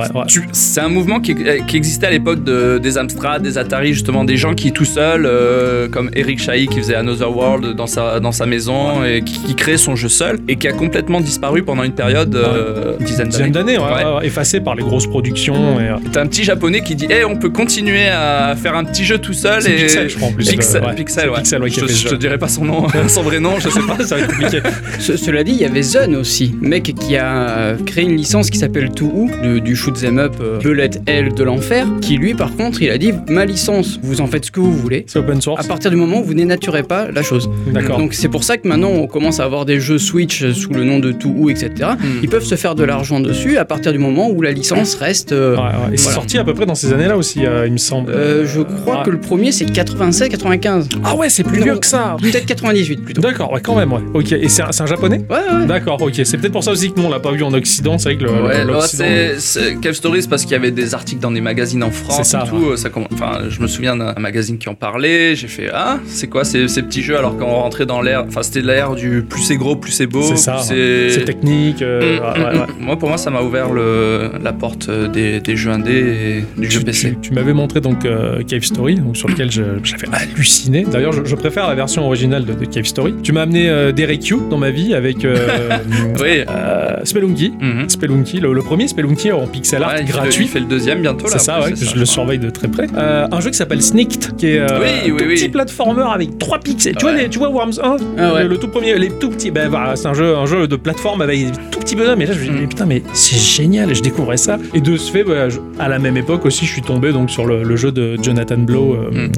C'est un mouvement qui, qui existait à l'époque de- des Amstrad, des Atari, justement, des gens qui tout seuls, euh, comme Eric Chahi qui faisait Another World dans sa, dans sa maison et qui, qui créait son jeu seul et qui a complètement disparu pendant une période, euh, dizaine d'années. effacé par les grosses productions. Et, euh, T'as un petit japonais qui dit, eh, on peut continuer à faire un petit jeu tout seul et Pixel, je crois, en plus, Pixel, le- ouais. Pixel, C'est ouais. Pixel, ouais, qui je, te dirai pas son nom, *laughs* son vrai nom, je sais pas. *laughs* ça va être compliqué. Ce- cela dit, il y avait Zun aussi, mec qui a euh, créé une licence qui s'appelle Touhou, du, du shoot 'em up euh, Bullet Hell de l'enfer, qui lui par contre, il a dit ma licence, vous en faites ce que vous voulez. C'est open À source. partir du moment où vous dénaturez pas la chose. D'accord. Donc c'est pour ça que maintenant on commence à avoir des jeux Switch sous le nom de Touhou, etc. Hmm. Ils peuvent se faire de l'argent dessus à partir du moment où la licence reste. euh, Ouais, ouais. Et c'est sorti à peu près dans ces années-là aussi, euh, il me semble. euh, je crois que le premier c'est 87-95. Ah ouais, c'est plus Non. vieux que ça. Peut-être 98 plutôt. D'accord, ouais, quand même, ouais. Ok, et c'est un, japonais Ouais, ouais. D'accord, ok. C'est peut-être pour ça aussi que nous on l'a pas vu en Occident. C'est vrai que le, Ouais, le- ouais, c'est Cave c'est parce qu'il y avait des articles dans des magazines en France C'est ça, et tout. Ça, enfin, je me souviens d'un magazine qui en parlait. J'ai fait ah, c'est quoi ces, ces petits jeux alors qu'on rentrait dans l'ère. Enfin, c'était l'ère du plus c'est gros, plus c'est beau. C'est ça, c'est technique. euh, Mm, ouais, mm, ouais, ouais. mm. Moi, pour moi, ça m'a ouvert le, la porte des, des jeux indés et du jeu Tu, PC. tu- tu m'avais montré donc euh, Cave Story, donc, sur lequel j'avais halluciné. D'ailleurs, je, je préfère la version originale de, de Cave Story. Tu m'as amené euh, Derek dans ma vie avec euh, *laughs* Oui. euh, Spelunky. Mhm. Spelunky, le, le premier Spelunky en pixel art Ouais, gratuit. il fait le deuxième bientôt. C'est ça, ouais, que je le surveille de très près. Euh, un jeu qui s'appelle Sneaked, qui est Oui, un oui, tout oui. petit platformer avec 3 pixels. Tu, vois, les, tu vois Worms 1, Ah ouais. le, le tout premier, les tout petits. Ben voilà, c'est un jeu, un jeu de plateforme avec des tout petits bonhommes. Et là, je me dis, Mm. mais putain, mais c'est génial. Et je découvrais ça. Et de ce fait, je- à la même époque aussi, je suis tombé donc sur le, le jeu de Jonathan Blow, euh,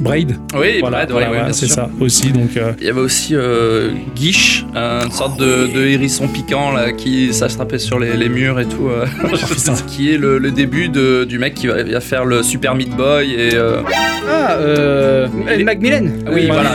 Braid. Oui, Voilà, Brad, ouais, voilà, ouais, voilà, bien c'est sûr. ça aussi. Donc, euh, Il y avait aussi euh, Guiche, une sorte de, de hérisson piquant là, qui s'attrapait sur les, les murs et tout. euh, *laughs* qui est le, le début de- du mec qui va, va faire le Super Meat Boy et. euh, Ah, euh, Macmillan. oui, Voilà,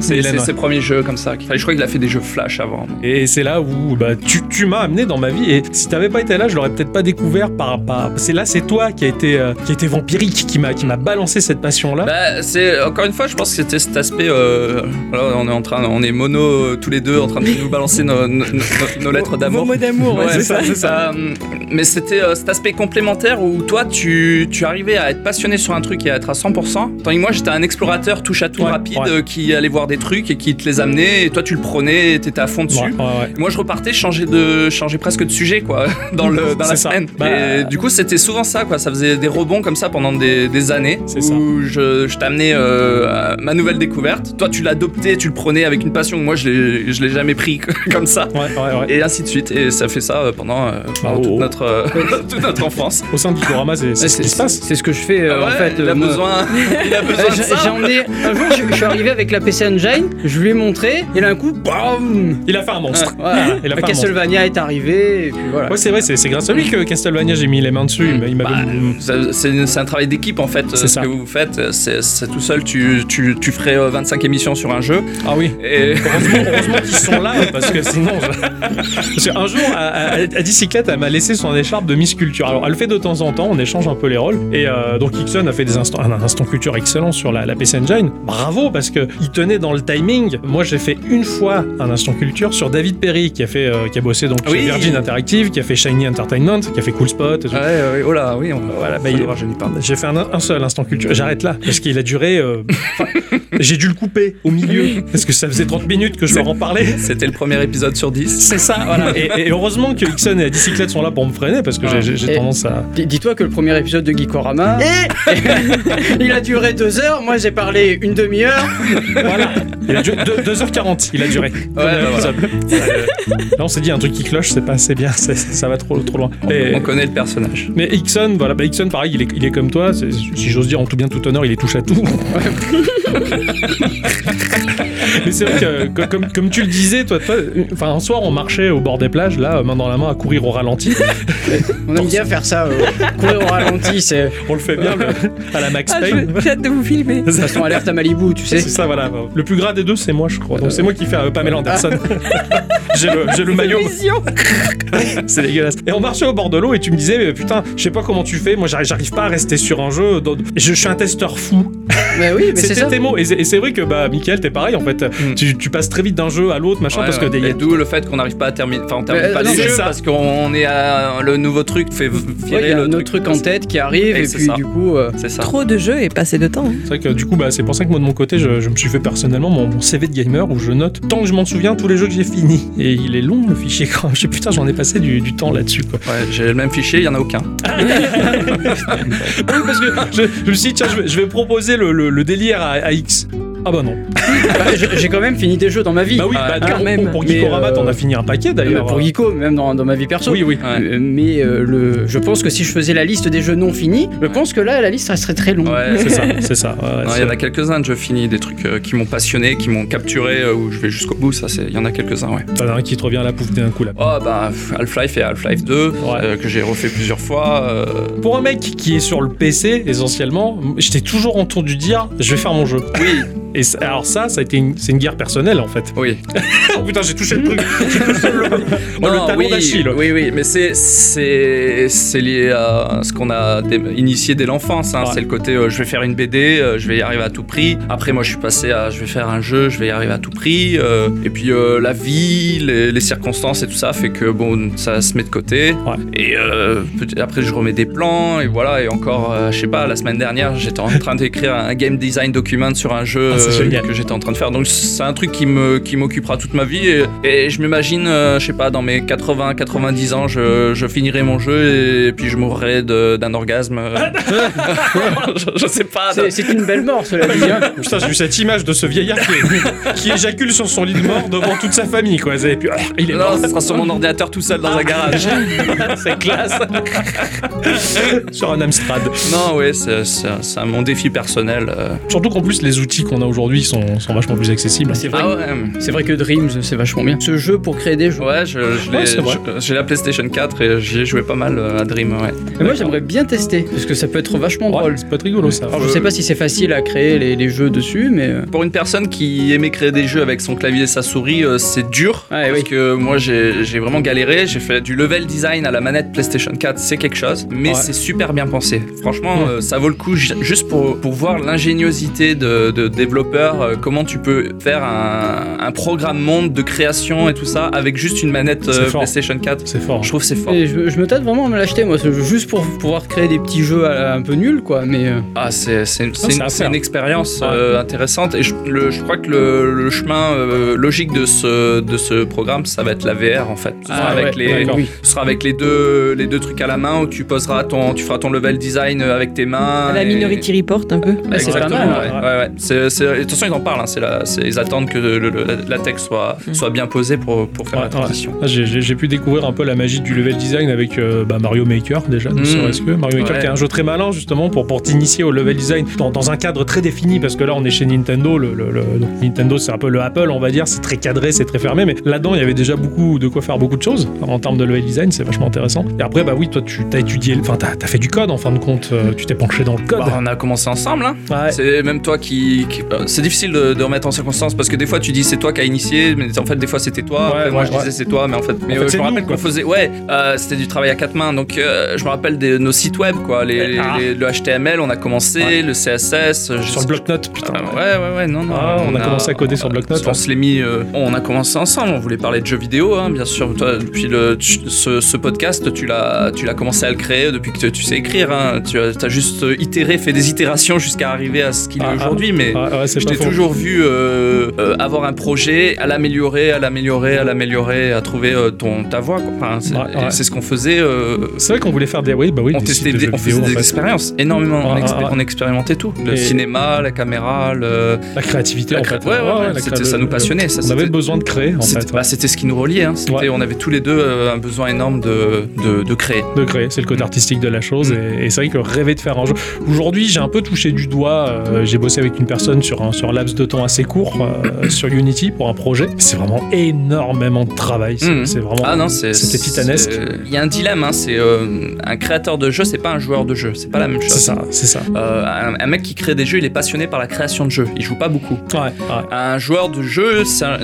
C'est ouais. ses premiers jeux comme ça. Enfin, je crois qu'il a fait des jeux Flash avant. Et c'est là où bah, tu, tu m'as amené dans ma vie. Et si t'avais pas été là, je l'aurais peut-être pas découvert par. par... C'est là, c'est toi qui a été, euh, qui a été vampirique, qui m'a, qui m'a balancé cette passion-là. Bah, c'est encore une fois, je pense que c'était cet aspect. euh, on est en train, on est mono euh, tous les deux en train de nous balancer nos, nos- nos- nos lettres d'amour. Vos mots d'amour, ouais, c'est ça. c'est ça. Euh, mais c'était euh, cet aspect complémentaire où toi, tu, tu arrivais à être passionné sur un truc et à être à 100%. Tandis que moi, j'étais un explorateur touche à tout Ouais, rapide ouais. euh, qui allait voir des trucs et qui te les amenait. Et toi, tu le prenais et t'étais à fond dessus. Ouais, ouais, ouais. Moi, je repartais, changer de, changer presque de sujet, quoi, *laughs* dans le, *laughs* dans la ça. semaine. Bah, et du coup, c'était souvent ça, quoi. Ça faisait des rebonds comme ça pendant des, des années C'est où je, je t'amenais euh, à ma nouvelle découverte. Toi, tu l'adoptais, tu le prenais avec une passion. Moi, je l'ai, je l'ai jamais pris *laughs* comme ça. Ouais, ouais, ouais. Et ainsi de suite. Et ça fait ça euh, pendant, euh, pendant Oh. toute, notre, euh, *laughs* toute notre enfance. Au sein d'Ikorama, c'est, c'est Ouais, ce qui C'est se passe. c'est ce que je fais euh, en fait. il a besoin, il a *laughs* besoin de ça. j'ai emmené un jour je, je suis arrivé avec la PC Engine je lui ai montré et d'un coup bam Il a fait un monstre. voilà. Il a fait un Castlevania est arrivé et puis voilà Ouais, c'est vrai, c'est, c'est grâce à lui que Castlevania, j'ai mis les mains dessus. Il m'a- Il m'avait. Bah, c'est un travail d'équipe en fait, C'est euh, ce ça. que vous faites. C'est tout seul, tu, tu, tu ferais euh, 25 émissions sur un jeu. Ah oui. Et *laughs* Heureusement, heureusement qu'ils sont là, parce que sinon. je- Parce qu'un jour, à, à, à Dicyclette, elle m'a laissé son écharpe de Miss Culture. Alors, elle le fait de temps en temps, on échange un peu les rôles. Et euh, donc, Ixon a fait des instants, un instant culture excellent sur la, la PC Engine. Bravo, parce que il tenait dans le timing. Moi, j'ai fait une fois un instant culture sur David Perry, qui a, fait, euh, qui a bossé donc, chez. Virgin Interactive, qui a fait Shiny Entertainment, qui a fait Cool Spot. et tout. Ouais, ouais, oh là, oui, on Voilà, bah, il-. J'ai fait un, un seul instant culture. J'arrête là, parce qu'il a duré. euh, enfin, *laughs* j'ai dû le couper au milieu, parce que ça faisait 30 minutes que je leur en parlais. *laughs* C'était le premier épisode sur 10. C'est ça, voilà. Et, et heureusement que Ixon et Dicyclette sont là pour me freiner, parce que j'ai- Et- tendance à. Dis- Dis-toi que le premier épisode de Geekorama, *laughs* il a duré deux heures. Moi, j'ai parlé une demi-heure. Voilà. Il a duré 2h40, il a duré. Ouais, bah voilà. Là, on s'est dit un truc qui cloche, c'est pas assez bien, ça va trop, trop loin. Et- On connaît le personnage. mais Ixon, voilà, bah pareil, il est, il est comme toi, si j'ose dire en tout bien tout honneur, il est touche à tout. *laughs* Mais c'est vrai que, co- comme, comme tu le disais, toi, toi, enfin, un soir, on marchait au bord des plages, là, main dans la main, à courir au ralenti. *laughs* On aime bien faire ça. euh, courir au ralenti, c'est *laughs* On le fait bien le- à la Max Ah, Payne. j'ai hâte de vous filmer. de toute façon alerte à Malibu, tu sais. C'est ça, voilà. Le plus gras des deux, c'est moi, je crois. Donc c'est moi qui fais euh, Pamela Anderson. *laughs* j'ai le, j'ai le maillot. Vision. C'est dégueulasse. Et on marchait au bord de l'eau et tu me disais, mais putain, je sais pas comment tu fais. Moi, j'arrive, pas à rester sur un jeu. Je, suis un testeur fou. Mais oui, mais c'est C'était ça. tes mots. Et c'est, et c'est vrai que, bah, Michael, t'es pareil, en fait. Fait, tu, tu passes très vite d'un jeu à l'autre, machin, Ouais, parce que ouais. des- Et d'où le fait qu'on n'arrive pas à terminer. Enfin, on termine Mais, pas non, les c'est jeux ça. parce qu'on est à le nouveau truc fait Ouais, virer il y a le un autre truc en tête qui arrive Et puis ça. du coup. euh, C'est ça. Trop de jeux et pas assez de temps. hein. C'est vrai que du coup, bah, c'est pour ça que moi de mon côté, je, je me suis fait personnellement mon, mon CV de gamer où je note tant que je m'en souviens tous les jeux que j'ai finis. Et il est long le fichier quand. *laughs* Je sais putain, j'en ai passé du, du temps là-dessus quoi. Ouais, j'ai le même fichier, il y en a aucun. *laughs* Oui, parce que je, je me suis dit, tiens, je vais, je vais proposer le, le- le délire à, à X. Ah bah non. bah, j'ai quand même fini des jeux dans ma vie. Bah oui, bah, quand pour, même. pour Mais, Geekorama, euh, t'en as fini un paquet Euh, d'ailleurs. pour Geeko, même dans, dans ma vie perso. Oui, oui. Ouais. Euh, mais euh, le, je pense que si je faisais la liste des jeux non finis, je pense que là, la liste resterait très longue. Ouais, C'est ça, c'est ça. ouais, Il y en a quelques-uns de jeux finis, des trucs euh, qui m'ont passionné, qui m'ont capturé, euh, où je vais jusqu'au bout. Ça, c'est, il y en a quelques-uns, ouais. T'en as un qui te revient à la pouf d'un coup là. Oh bah Half-Life et Half-Life 2 euh, que j'ai refait plusieurs fois. euh, Pour un mec qui est sur le PC essentiellement, j'étais toujours entendu dire je vais faire mon jeu. Oui, Et ça- alors ça, ça a été une, c'est une guerre personnelle en fait. oui. *laughs* oh putain, j'ai touché le truc. *laughs* Touché le, le Non, talon oui, d'Achille. Oui, oui, mais c'est c'est c'est lié à ce qu'on a dé- initié dès l'enfance. hein. Ouais. C'est le côté euh, je vais faire une BD, euh, je vais y arriver à tout prix. Après, moi, je suis passé à je vais faire un jeu, je vais y arriver à tout prix. euh, et puis la vie, les, les circonstances et tout ça fait que bon, ça se met de côté. Ouais. Et après, je remets des plans et voilà. Et encore, je sais pas, la semaine dernière, j'étais en train d'écrire un game design document sur un jeu Ah, euh, génial. que j'étais en train de faire. Donc c'est un truc qui me qui m'occupera toute ma vie et, et je m'imagine, euh, je sais pas, dans mes 80 90 ans, je, je finirai mon jeu et puis je mourrai de- d'un orgasme. je, *laughs* *laughs* je sais pas. C'est une belle mort, cela dit. hein. *laughs* Putain, j'ai vu cette image de ce vieillard qui, qui éjacule sur son lit de mort devant toute sa famille quoi. Et puis, ah, il est mort. Non, ça sera sur mon ordinateur tout seul dans un garage. c'est classe. sur un Amstrad. Non, ouais, c'est mon défi personnel. euh. Surtout qu'en plus les outils qu'on a aujourd'hui sont, sont vachement plus accessibles. C'est vrai, Ah ouais. c'est vrai que Dreams, c'est vachement bien. Ce jeu pour créer des jeux. Ouais, je, je je- j'ai la PlayStation 4 et j'y ai joué pas mal euh, à Dream, ouais. Mais moi, j'aimerais bien tester parce que ça peut être vachement Ouais, drôle. c'est pas rigolo ça. Alors, je sais pas si c'est facile à créer les, les jeux dessus, mais. euh, Pour une personne qui aimait créer des jeux avec son clavier et sa souris, euh, c'est dur. Ouais, parce oui. que moi, j'ai j'ai vraiment galéré. J'ai fait du level design à la manette PlayStation 4, c'est quelque chose. Mais Ouais. c'est super bien pensé. Franchement, Ouais. euh, ça vaut le coup ju- juste pour, pour voir l'ingéniosité de, de développeurs. Euh, comment tu peux faire un, un programme monde de création et tout ça avec juste une manette euh. PlayStation 4. C'est fort. Je trouve que c'est fort. et je, je me tâte vraiment à me l'acheter, moi, juste pour pouvoir créer des petits jeux à- un peu nuls, quoi. Mais. euh, Ah, c'est une, une expérience euh, intéressante et je, le- je crois que le, le chemin euh, logique de ce, de ce programme, ça va être la VR en fait. Ce sera, Ah, avec, ouais, les, oui. ce sera avec les deux, les deux trucs à la main où tu poseras ton, tu feras ton level design avec tes mains. La et- Minority Report un peu. C'est pas Exactement, mal. ouais, ouais, ouais. C'est- c'est- de toute façon, ils en parlent. hein, c'est la- ils attendent que le, le- la, texte soit, Mm. soit bien posé pour, pour faire Ouais, la transition. Ah, J'ai- pu découvrir un peu la magie du level design avec euh, bah, Mario Maker déjà, Mm. serait-ce que. Mario Maker Ouais. qui est un jeu très malin justement pour, pour t'initier au level design dans, dans un cadre très défini parce que là on est chez Nintendo, le, donc Nintendo c'est un peu le Apple on va dire, c'est très cadré, c'est très fermé, mais là-dedans il y avait déjà beaucoup de quoi faire beaucoup de choses en termes de level design, c'est vachement intéressant. Et après bah oui toi tu as étudié, enfin t'as as fait du code en fin de compte, euh, tu t'es penché dans le code. Bah, on a commencé ensemble. Hein. C'est même toi qui. qui- euh, c'est difficile de, de remettre en circonstance parce que des fois tu dis c'est toi qui as initié, mais en fait des fois c'était toi. Ouais, Après, moi ouais, je disais c'est toi, mais en fait. Mais En fait, euh, c'est je me rappelle qu'on faisait. Ouais, euh, c'était du travail à quatre mains. Donc euh, je me rappelle de nos sites web quoi. Les, Ah. les- le HTML, on a commencé, le CSS. je Sur le bloc-notes, putain. Ah, ouais, ouais, ouais, non, non. Ah, on a commencé à coder sur le bloc-notes, On se l'est mis. on a commencé ensemble. On voulait parler de jeux vidéo, hein, bien sûr. Toi, depuis le, ce, ce podcast, tu l'as, tu l'as commencé à le créer depuis que tu, sais écrire. hein. Tu as, as juste itéré, fait des itérations jusqu'à arriver à ce qu'il Ah, est ah. aujourd'hui. Mais Ouais, c'est pas faux. toujours vu euh, euh, avoir un projet, à l'améliorer, à l'améliorer, à l'améliorer, à trouver euh, ton ta voix. quoi. Enfin, c'est, Ouais, ouais. c'est ce qu'on faisait. C'est vrai qu'on voulait faire des oui, bah oui, on des testait, des, on vidéo, faisait en des fait. expériences énormément. on, expé- ouais. on expérimentait tout, le Et- cinéma, la caméra, le, la créativité la en cré- fait. ouais, la ça nous passionnait. Ça, on avait besoin de créer en c'était fait. bah, c'était ce qui nous reliait. hein. On avait tous les deux un besoin énorme de, de, de créer. de créer, c'est le côté artistique de la chose Mm. et, c'est vrai que rêver de faire un jeu. Aujourd'hui, j'ai un peu touché du doigt, j'ai bossé avec une personne sur un sur un laps de temps assez court euh, sur Unity pour un projet. C'est vraiment énormément de travail, c'est c'est vraiment Ah non, c'était titanesque. Il y a un dilemme. hein, c'est euh, un créateur de jeu, c'est pas un joueur de jeu. C'est pas la même chose. C'est ça, c'est ça. Euh, un, un mec qui crée des jeux, il est passionné par la création de jeux. Il joue pas beaucoup. Ouais, ouais. Un joueur de jeu, c'est un,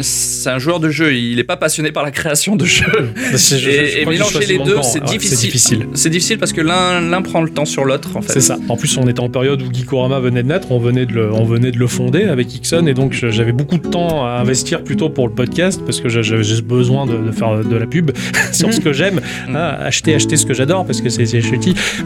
un joueur de jeu. Il est pas passionné par la création de jeux. *laughs* C'est- je- je- je et mélanger les deux, c'est difficile. C'est difficile. Parce que l'un prend le temps sur l'autre en fait. C'est ça. En plus, on était en période où Geekorama venait de naître, on venait de le, on venait de le fondé avec Ixon et donc j'avais beaucoup de temps à investir plutôt pour le podcast parce que j'a- j'avais juste besoin de, de faire de la pub *laughs* sur ce que j'aime, hein, acheter, acheter ce que j'adore parce que c'est.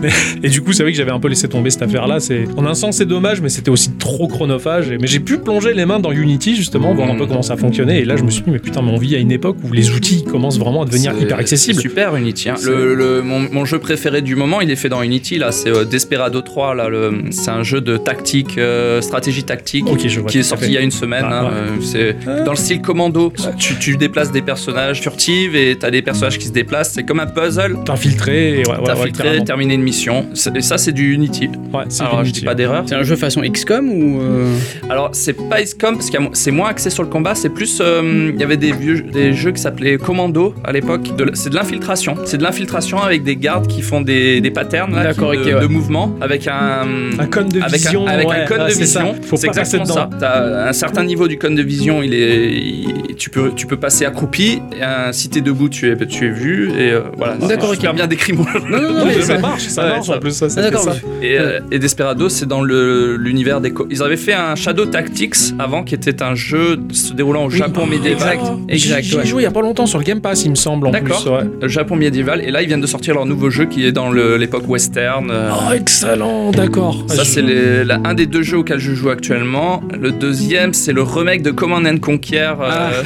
Mais- Et du coup, c'est vrai que j'avais un peu laissé tomber cette affaire-là. C'est en un sens c'est dommage, mais c'était aussi trop chronophage. Et- Mais j'ai pu plonger les mains dans Unity justement, voir un peu comment ça fonctionnait. Et là, je me suis dit mais putain, mais on vit à une époque où les outils commencent vraiment à devenir hyper accessibles. Super Unity. hein. Le, le- mon, mon jeu préféré du moment, il est fait dans Unity. Là, c'est euh, Desperado 3. Là, c'est un jeu de tactique, euh, stratégie tactique. Ok, je vois. qui est sorti il y a une semaine. Ah, hein, ouais. euh, c'est dans le style commando. Tu, tu déplaces des personnages furtifs et t'as des personnages qui se déplacent. C'est comme un puzzle. T'infiltrer et ouais, ouais, T'as filtré, terminé une mission. Et ça, c'est du Unity. Ouais, c'est Alors, je Unity. dis pas d'erreur. C'est un jeu façon XCOM ou. euh, Alors, c'est pas XCOM parce que c'est moins axé sur le combat. C'est plus. euh, Il y avait des, vieux, des jeux qui s'appelaient Commando à l'époque. De C'est de l'infiltration. C'est de l'infiltration avec des gardes qui font des, des patterns là, D'accord, qui- de, de mouvement avec un. Un cône de avec vision, Un, avec ouais, un cône ouais, de c'est ça. vision. C'est passer exactement ça. dedans. T'as un certain niveau du cône de vision. Il est. il- tu, peux, tu peux passer accroupi. Et un, si t'es debout, tu es, tu es vu. Et euh, voilà. D'accord, C'est ok. super bien décrit mon Non, non, non, *laughs* mais ça ça- marche, ça marche ça- en plus. Ça, ça Ah, d'accord. et, euh, et Desperado, c'est dans le- l'univers des. co- Ils avaient fait un Shadow Tactics avant, qui était un jeu se déroulant au Japon médiéval. exact. Exact, ouais. joué il y a pas longtemps sur le Game Pass, il me semble. en D'accord. plus, ouais. Le Japon médiéval. Et là, ils viennent de sortir leur nouveau jeu qui est dans le- l'époque western. euh, Oh, excellent, d'accord. Ça, Ah, c'est je- les- la- un des deux jeux auxquels je joue actuellement. Le deuxième, c'est le remake de Command and Conquer euh,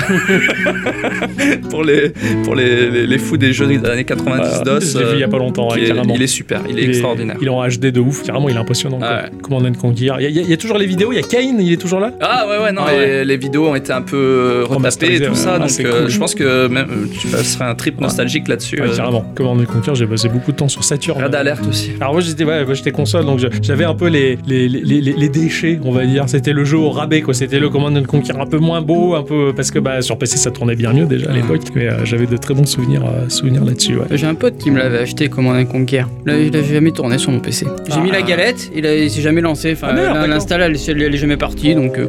*laughs* pour, les, pour les, les, les fous des jeux des années 90 Ouais, DOS. Je l'ai vu il y a pas longtemps, est- carrément. il est super, il est extraordinaire. Il est en HD de ouf, carrément, il est impressionnant. Ah ouais. Command and Conquer. Il y, a- il y toujours les vidéos, il y a Kane, il est toujours là? Ah ouais ouais non Ah les, ouais. les vidéos ont été un peu retapées et tout ça Ah, donc euh, je pense que même euh, tu passerais un trip nostalgique là-dessus. Carrément. Command and Conquer, j'ai passé beaucoup de temps sur Saturn. Red Alert aussi. Alors moi j'étais ouais, moi, j'étais console donc j'avais un peu les, les, les, les, les déchets on va dire c'était le jeu au rabais quoi c'était le Command and Conquer un peu moins beau un peu parce que bah sur PC ça tournait bien mieux déjà à l'époque mais euh, j'avais de très bons souvenirs euh, souvenirs là-dessus ouais. J'ai un pote qui me l'avait acheté Command and Conquer. Là, il a jamais tourné sur mon PC. J'ai Ah. mis la galette, il, a- il s'est jamais lancé. Enfin, Ah, l'install, elle est jamais partie, donc. euh,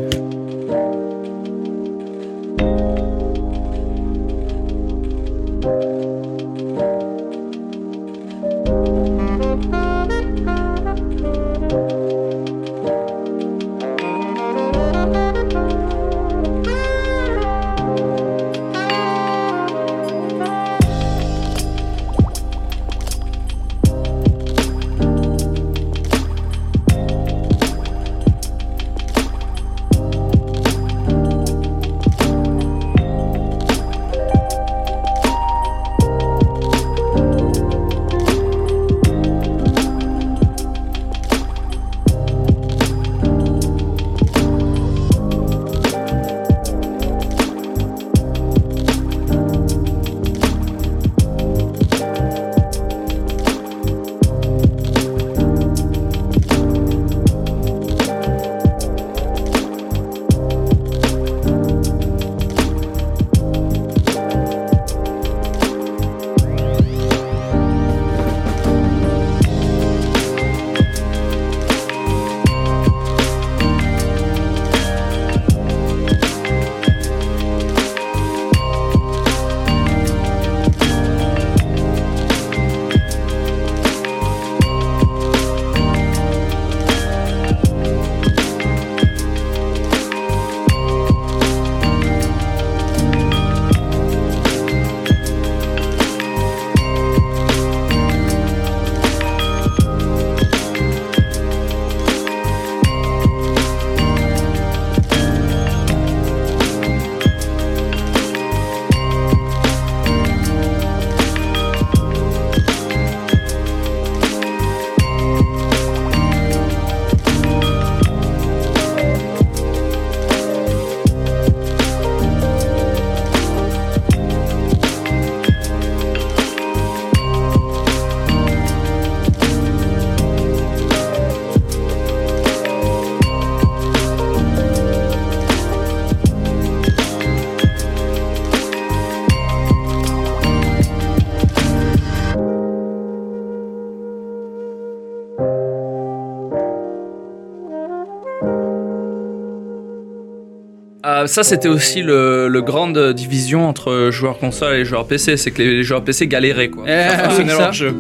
ça c'était aussi le, le grande division entre joueurs console et joueurs PC, c'est que les, les joueurs PC galéraient quoi. Eh, fonctionner oui, leur ça. jeu.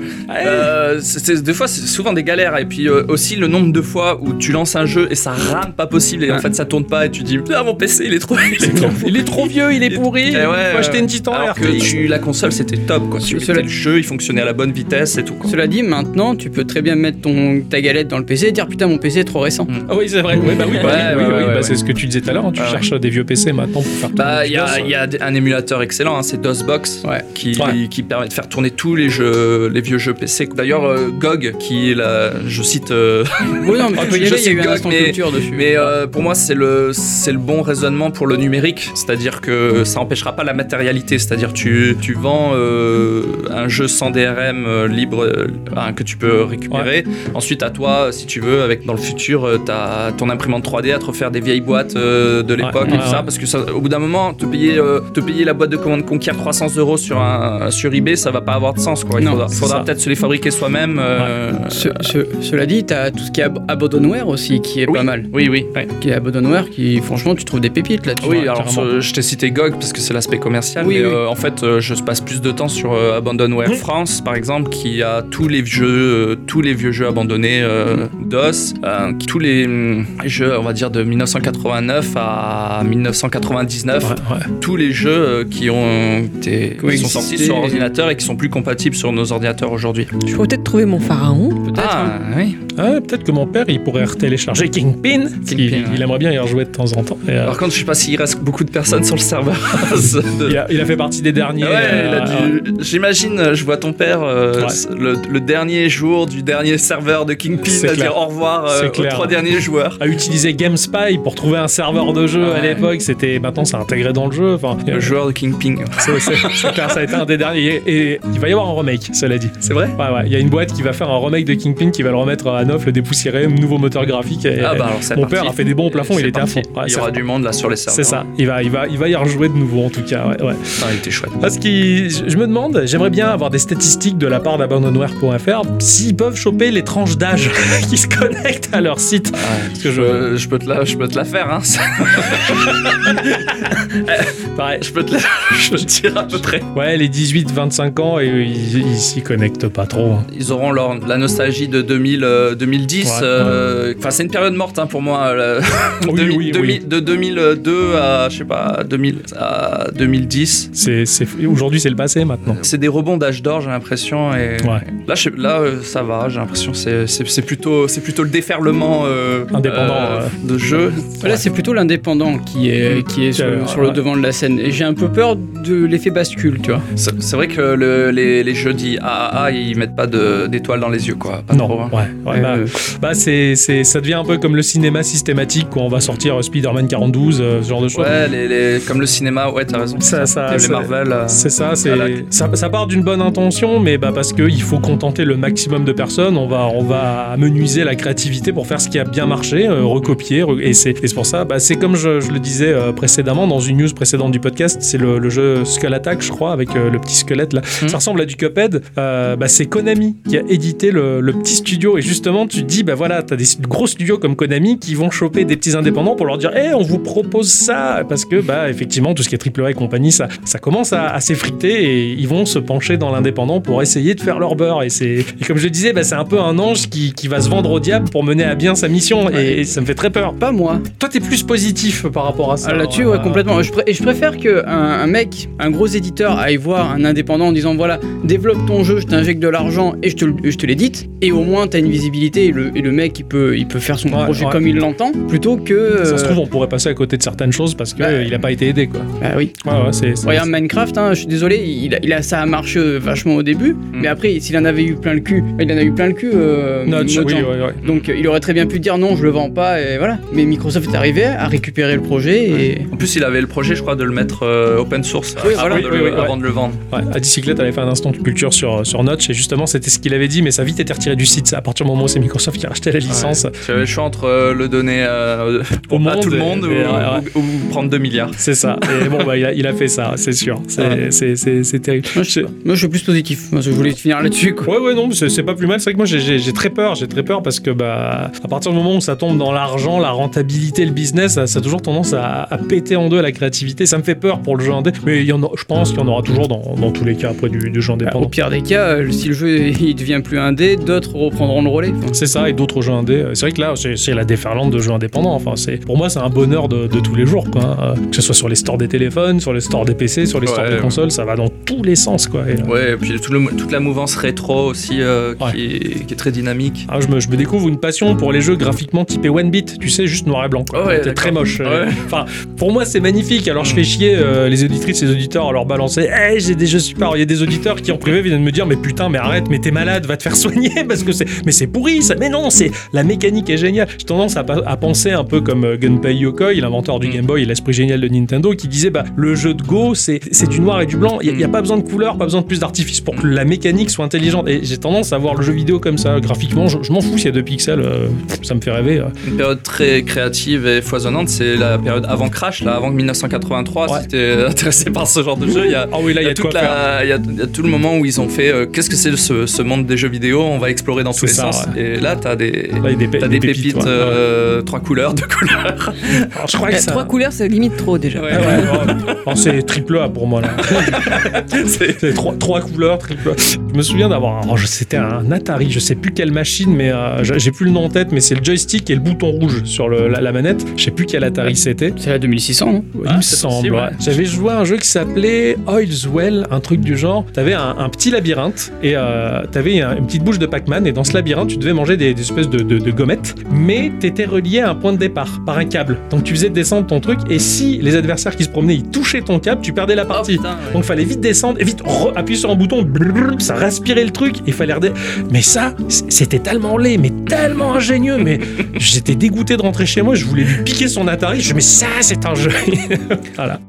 Euh, c'est- des fois c'est souvent des galères et puis euh, aussi le nombre de fois où tu lances un jeu et ça rame pas possible et en fait ça tourne pas et tu dis ah mon PC il est trop il est trop Il est trop vieux, il est pourri. Il ouais, faut acheter une petite en Alors que tu- la console c'était top quoi. Tu Cela- mettais le jeu, il fonctionnait à la bonne vitesse et tout. quoi. Cela dit, maintenant, tu peux très bien mettre ton, ta galette dans le PC et dire putain, mon PC est trop récent. Ah oui, c'est vrai. Ouais, bah oui, bah oui, oui, bah c'est ce que tu disais tout à l'heure. hein, Tu Ouais, cherches des vieux PC maintenant pour faire. Bah, tourner il y a, y un émulateur excellent, hein, c'est DOSBox, Ouais. qui, Ouais. qui permet de faire tourner tous les jeux, les vieux jeux PC. D'ailleurs, euh, GOG, qui est la, je cite, euh, Oui, non, mais *laughs* tu peux y Je aller, il y a eu un GOG, instant mais- culture dessus. mais euh, pour moi, c'est le, c'est le bon raisonnement pour le numérique, c'est-à-dire que ça empêchera pas la matérialité, c'est-à-dire tu, tu vends un jeu sans DRM libre hein, que tu peux récupérer. Ensuite, à toi, si tu veux, avec dans le futur, t'as ton imprimante 3D à te refaire des vieilles boîtes de l'époque Ouais, et tout ouais, ça, parce que ça, au bout d'un moment, te payer, te payer la boîte de commande Conquer 300 euros sur un sur eBay, ça va pas avoir de sens, quoi. Il Non, faudra, peut-être se les fabriquer soi-même. euh, Ce- ce- cela dit, t'as tout ce qui est ab- abandonware aussi, qui est Oui. pas mal. Oui, oui. ouais. Qui est abandonware, qui franchement, tu trouves des pépites là-dessus. Oui, Ouais, alors euh, je t'ai cité GOG parce que c'est l'aspect commercial, Oui, mais oui. euh, en fait, euh, je passe plus de temps sur euh, Abandonware France, par exemple, qui a tous les jeux, euh, tous les vieux jeux abandonnés euh, DOS, euh, qui- tous les hum, jeux, on va dire de 1989 à 1999, Ouais, ouais. tous les jeux euh, qui ont été, qui sont sortis sur ordinateur et qui sont plus compatibles sur nos ordinateurs aujourd'hui. Je pourrais peut-être trouver mon pharaon. Peut-être. Ah, hein. oui. Ah, peut-être que mon père, il pourrait retélécharger Kingpin. Kingpin, il, ouais. aimerait bien y rejouer de temps en temps. Et, euh, Par contre, je sais pas s'il reste beaucoup de personnes sur le serveur. *laughs* il, a, il a fait partie des derniers. Ouais, il euh, J'imagine, je vois ton père euh, Ouais. le, le dernier jour du dernier serveur de Kingpin à dire au revoir aux clair. trois derniers joueurs. à utiliser GameSpy pour trouver un serveur de jeu à l'époque. C'était maintenant c'est intégré dans le jeu. Enfin, Le joueur de Kingpin. c'est clair, ça a été un des derniers. Et, et il va y avoir un remake, cela dit. C'est vrai? Ouais, ouais. Il y a une boîte qui va faire un remake de Kingpin qui va le remettre à neuf, le dépoussiérer, nouveau moteur graphique. Et, Ah bah alors mon parti. père a fait des bons plafonds, il C'est était à parti. fond. Ouais, il y aura du monde là sur les serveurs. C'est ça. Il va, il va, il va y rejouer de nouveau en tout cas. Ouais, ouais. Putain, il était chouette. Parce que je me demande, j'aimerais bien avoir des statistiques de la part d'abandonware.fr s'ils peuvent choper les tranches d'âge *laughs* qui se connectent à leur site. Parce que Je, je, peux- je peux te la, je peux te la faire. Hein. *laughs* pareil, je peux te la, je te dire à peu près. ouais, les 18-25 ans, et ils ils s'y connectent pas trop. hein. Ils auront leur, la nostalgie de 2000, euh, 2010. Ouais. euh, Enfin, c'est une période morte hein, pour moi. la- Oui, 2000 *laughs* oui, 2000 oui. De 2002 à, je sais pas, 2000, à 2010. C'est, c'est, aujourd'hui, c'est le passé maintenant. C'est des rebonds d'âge d'or, j'ai l'impression. Et Ouais. là, je là, euh, ça va. J'ai l'impression c'est, c'est, c'est plutôt, c'est plutôt le déferlement euh, Indépendant, euh, de jeu. Là, c'est plutôt l'indépendant qui est, qui est sur, Euh, sur le ouais. devant de la scène. Et j'ai un peu peur de l'effet bascule, tu vois. C'est, c'est vrai que le- les, les jeux dits AAA, ils mettent pas de, d'étoiles dans les yeux, quoi. Pas non, trop, hein. ouais, ouais, bah, Euh, bah, c'est, c'est, ça devient un peu comme le cinéma systématique quand on va sortir euh, Spider-Man 42, euh, ce genre de choses. Ouais, les, les- comme le cinéma, ouais, t'as raison. Ça, ça, les ça- Marvel. euh, C'est ça, c'est la- ça, ça part d'une bonne intention, mais bah parce qu'il faut contenter le maximum de personnes, on va on va amenuiser la créativité pour faire ce qui a bien marché, euh, recopier, re- et c'est et c'est pour ça, bah c'est comme je, je le disais euh, précédemment dans une news précédente du podcast, c'est le, le jeu Skull Attack, je crois, avec euh, le petit squelette là. Mhm. Ça ressemble à du Cuphead. Euh, bah c'est Konami qui a édité le, le petit studio, et justement tu te dis bah voilà, t'as des gros studios comme Konami qui vont choper des petits indépendants pour leur dire, hé, on vous propose ça, parce que bah effectivement tout ce qui est AAA et compagnie, ça ça commence à, à s'effriter et ils vont se pencher dans l'indépendant pour essayer de faire leur beurre. Et, c'est, comme je disais, bah, c'est un peu un ange qui, qui va se vendre au diable pour mener à bien sa mission. Et, et ça me fait très peur. Pas moi. Toi, t'es plus positif par rapport à ça. Là-dessus, ouais, Euh, complètement. Je, et je préfère qu'un un mec, un gros éditeur, aille voir un indépendant en disant voilà, développe ton jeu, je t'injecte de l'argent et je te, je te l'édite. Et au moins, t'as une visibilité et le, et le mec, il peut, il peut faire son Ouais, projet ouais. comme il l'entend, plutôt que. Ça se euh, trouve, on pourrait passer à côté de certaines choses parce qu'il Bah, n'a pas été aidé. Quoi. Bah oui. Ouais, ouais, c'est, c'est- Regarde Minecraft, hein, je suis désolé, il a, il a- ça a marché euh, vachement au début, mais après, s'il en avait eu plein le cul, il en a eu plein le cul. Euh, Notch, oui, Mojang. ouais, ouais. Donc euh, il aurait très bien pu dire non, je le vends pas, et voilà. Mais Microsoft est arrivé à récupérer le projet et. En plus, il avait le projet, je crois, de le mettre euh, open source Oui, avant, voilà. de Oui, le, oui, oui, avant de le vendre. Ouais, à Dicyclette avait fait un instant de culture sur, sur Notch et justement c'était ce qu'il avait dit mais ça a vite été retiré du site. À partir du moment où gros, c'est Microsoft qui a racheté la licence. J'avais le choix entre euh, le donner euh, Au à monde tout le et- monde ou, et, ouais, ou- ou prendre 2 milliards. C'est ça. *laughs* Et bon, bah, il, a, il a fait ça, c'est sûr. C'est Ouais. terrible. Moi, je. Moi, suis plus positif. Moi, je voulais finir là-dessus, quoi. Ouais, ouais, non, mais c'est pas plus mal. C'est vrai que moi, j'ai- très peur. J'ai très peur parce que, bah, à partir du moment où ça tombe dans l'argent, la rentabilité, le business, ça, ça a toujours tendance à, à péter en deux la créativité. Ça me fait peur pour le jeu indé. Mais il y en a, je pense qu'il y en aura toujours dans, dans tous les cas après du, du jeu Au indépendant. pire des cas, euh, si le jeu il devient plus indé, d'autres reprendront le relais. C'est ça, et d'autres jeux indés. C'est vrai que là, c'est la déferlante de jeux indépendants. Enfin, pour moi, c'est un bonheur de, de tous les jours, quoi. Euh, Que ce soit sur les stores des téléphones, sur les stores des PC, sur les stores Ouais, des consoles, ça va dans tous les sens, quoi. Et, euh, Ouais, et puis tout le- toute la mouvance rétro aussi euh, qui, est, qui est très dynamique. Ah, je, me, je me découvre une passion pour les jeux graphiquement typés one bit, tu sais, juste noir et blanc. d'accord. très moche. Enfin, pour moi, c'est magnifique. Alors, je fais chier euh, les auditrices et les auditeurs à leur balancer. Hey, j'ai des jeux super. Il y a des auditeurs qui en privé viennent me dire, mais putain, mais arrête, mais t'es malade, va te faire *laughs* soigner parce que c'est, mais c'est pourri ça. Mais non, c'est la mécanique est géniale. J'ai tendance à, penser un peu comme euh, Gunpei Yokoi, l'inventeur du Mm. Game Boy et l'esprit génial de Nintendo, qui disait, bah, le jeu de Go, c'est, du noir et du blanc. Il n'y a, Mm. pas besoin de couleurs, pas besoin de plus d'artifice pour que la mécanique soit intelligente. Et j'ai tendance à voir le jeu vidéo comme ça, graphiquement. Je, je m'en fous s'il y a deux pixels, euh, ça me fait rêver. euh. Une période très créative et foisonnante, c'est la période avant Crash, là, avant 1983. Ouais. Si t'es *laughs* intéressé par ce genre de jeu, il y a, Ah oui, là, il y a de toute quoi faire. la- il y a- il y a tout le moment où ils ont fait euh, qu'est-ce que c'est ce, ce monde des jeux vidéo, on va explorer dans tous les ça, sens. ouais. Et là, t'as des, Là, des, t'as des pépites, ouais. euh, trois couleurs, deux couleurs. Alors, je crois que ça... Trois couleurs, c'est limite trop déjà. Ouais. Ouais, ouais. C'est triple A pour moi là. *laughs* C'est- trois, trois couleurs, triple A. Je me souviens d'avoir. un- oh, C'était un Atari, je sais plus quelle machine, mais euh, j'ai plus le nom en tête, mais c'est le joystick et le bouton rouge sur le- la, la manette. Je sais plus quel Atari c'était. c'est la 2600, non? Il Ah, me semble. ouais. J'avais joué à un jeu qui s'appelait Oil's Well, un truc du genre. T'avais un, un petit labyrinthe et euh, t'avais un- une petite bouche de Pac-Man et dans ce labyrinthe tu devais manger des, des espèces de, de- de gommettes, mais t'étais relié à un point de départ par un câble. Donc tu faisais descendre ton truc et si les adversaires qui se promenaient ils touchaient ton câble, tu perdais la Oh, partie. putain, ouais. Donc fallait vite descendre et vite appuyer sur un bouton, brrr, ça respirait le truc, il fallait redé... Mais ça, c'était tellement laid, mais tellement ingénieux, mais j'étais dégoûté de rentrer chez moi, je voulais lui piquer son Atari, je me mais ça c'est un jeu. *laughs* voilà.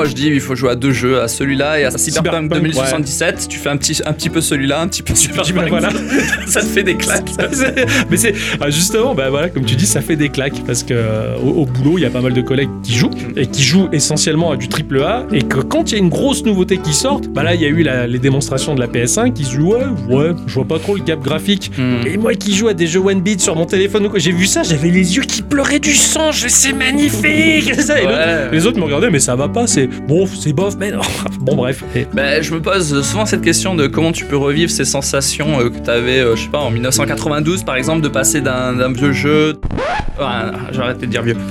Moi je dis, il faut jouer à deux jeux, à celui-là et à Cyberpunk, Cyberpunk, 2077. Tu fais un petit, un petit peu celui-là, un petit peu Cyberpunk. *laughs* voilà. *laughs* ça te fait des claques. mais c'est ah, justement, bah voilà, comme tu dis, ça fait des claques parce que euh, au, au boulot, il y a pas mal de collègues qui jouent et qui jouent essentiellement à du triple A et que quand il y a une grosse nouveauté qui sort, bah là il y a eu la- les démonstrations de la PS5 qui se disent ouais ouais, je vois pas trop le gap graphique. Hmm. Et moi qui joue à des jeux one bit sur mon téléphone ou quoi, j'ai vu ça, j'avais les yeux qui pleuraient du sang, je c'est magnifique. *laughs* Ça, et l'autre- Ouais. les autres me regardaient mais ça va pas, c'est bon, c'est bof, mais non. *laughs* Bon bref. Et- Ben, je me pose souvent cette question de comment tu peux revivre ces sensations euh, que tu avais, je sais pas, en 1992 par exemple, de passer d'un vieux jeu. Ah, J'ai arrêté de dire vieux. *laughs*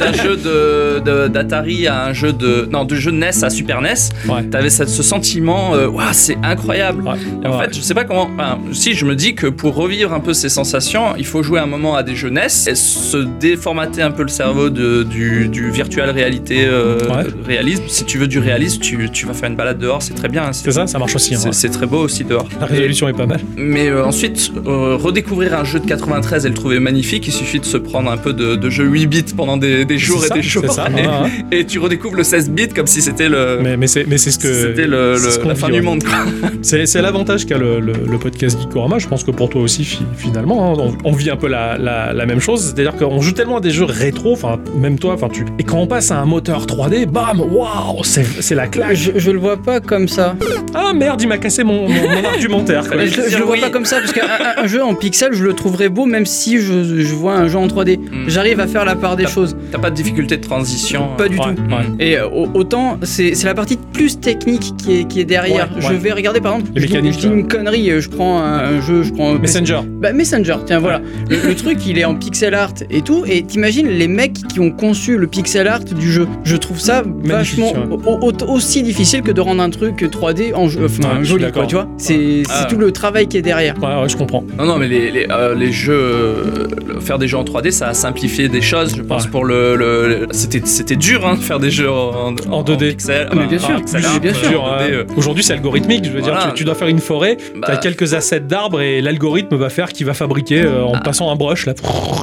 D'un jeu de- de- d'Atari à un jeu de. Non, de jeu de NES à Super NES. Ouais. T'avais ce, ce sentiment, euh, c'est incroyable. Ouais. Et en Ouais. fait, je sais pas comment. enfin, si je me dis que pour revivre un peu ces sensations, il faut jouer un moment à des jeux NES et se déformater un peu le cerveau de, du, du virtual réalité euh, Ouais. Réalisme. Si tu veux du réalisme, tu, tu vas faire une balade dehors, c'est très bien. hein. C'est ça, ça marche aussi. hein, C'est ouais. très beau aussi dehors. La résolution est pas mal. Mais euh, ensuite, euh, redécouvrir un jeu de 93 et le trouver magnifique, il suffit de se prendre un peu de, de jeu 8 bits pendant des, des jours et ça, des jours. c'est ça, *laughs* et, tu redécouvres le 16 bits comme si c'était le. Mais, mais c'est ce que c'était le, ce la fin du monde, quoi. *laughs* C'est l'avantage qu'a le, le- le podcast Geekorama. Je pense que pour toi aussi, fi- finalement, hein, on, on vit un peu la, la- la même chose. C'est-à-dire qu'on joue tellement à des jeux rétro, enfin, même toi, enfin, tu. Et quand on passe à un moteur 3D, bam, waouh, c'est la claque. je, je le vois pas comme ça. Ah merde, il m'a cassé mon, mon- mon *laughs* argumentaire. quoi. Je, je le vois pas comme ça parce qu'un un- un jeu en pixel, je le trouverais beau même si je, je vois un jeu en 3D. Hmm. J'arrive à faire la part des choses. T'as pas de difficulté de transition. Pas du Ouais, tout. ouais. Et euh, au- autant, c'est la partie plus technique qui est, qui est derrière. Ouais, je ouais. vais regarder par exemple, Les je dis- mécaniques, je dis une connerie, euh, je prends un, un jeu, je prends. Messenger. Bah, Messenger, tiens, voilà. Le, le truc, il est en pixel art et tout. Et t'imagines les mecs qui ont conçu le pixel art du jeu. Je trouve ça vachement ouais. au- au- aussi difficile que de rendre un truc 3D en jeu, enfin, Ouais, joli, quoi, tu vois. C'est c'est Ah. tout le travail qui est derrière. Ouais, ouais, je comprends. Non, non, mais les, les, euh, les jeux, euh, faire des jeux en 3D, ça a simplifié des choses. Je pense Ouais. pour le, le- le- c'était, c'était dur hein, de faire des jeux en, En 2D. pixel, Ah, mais bien sûr, pixel bien sûr. Dur, en hein. 2D, euh. Aujourd'hui, c'est algorithmique. Je veux dire, tu, tu dois faire une forêt, Bah, t'as quelques assets d'arbres et l'algorithme va faire qu'il va fabriquer euh, en passant un brush. Là,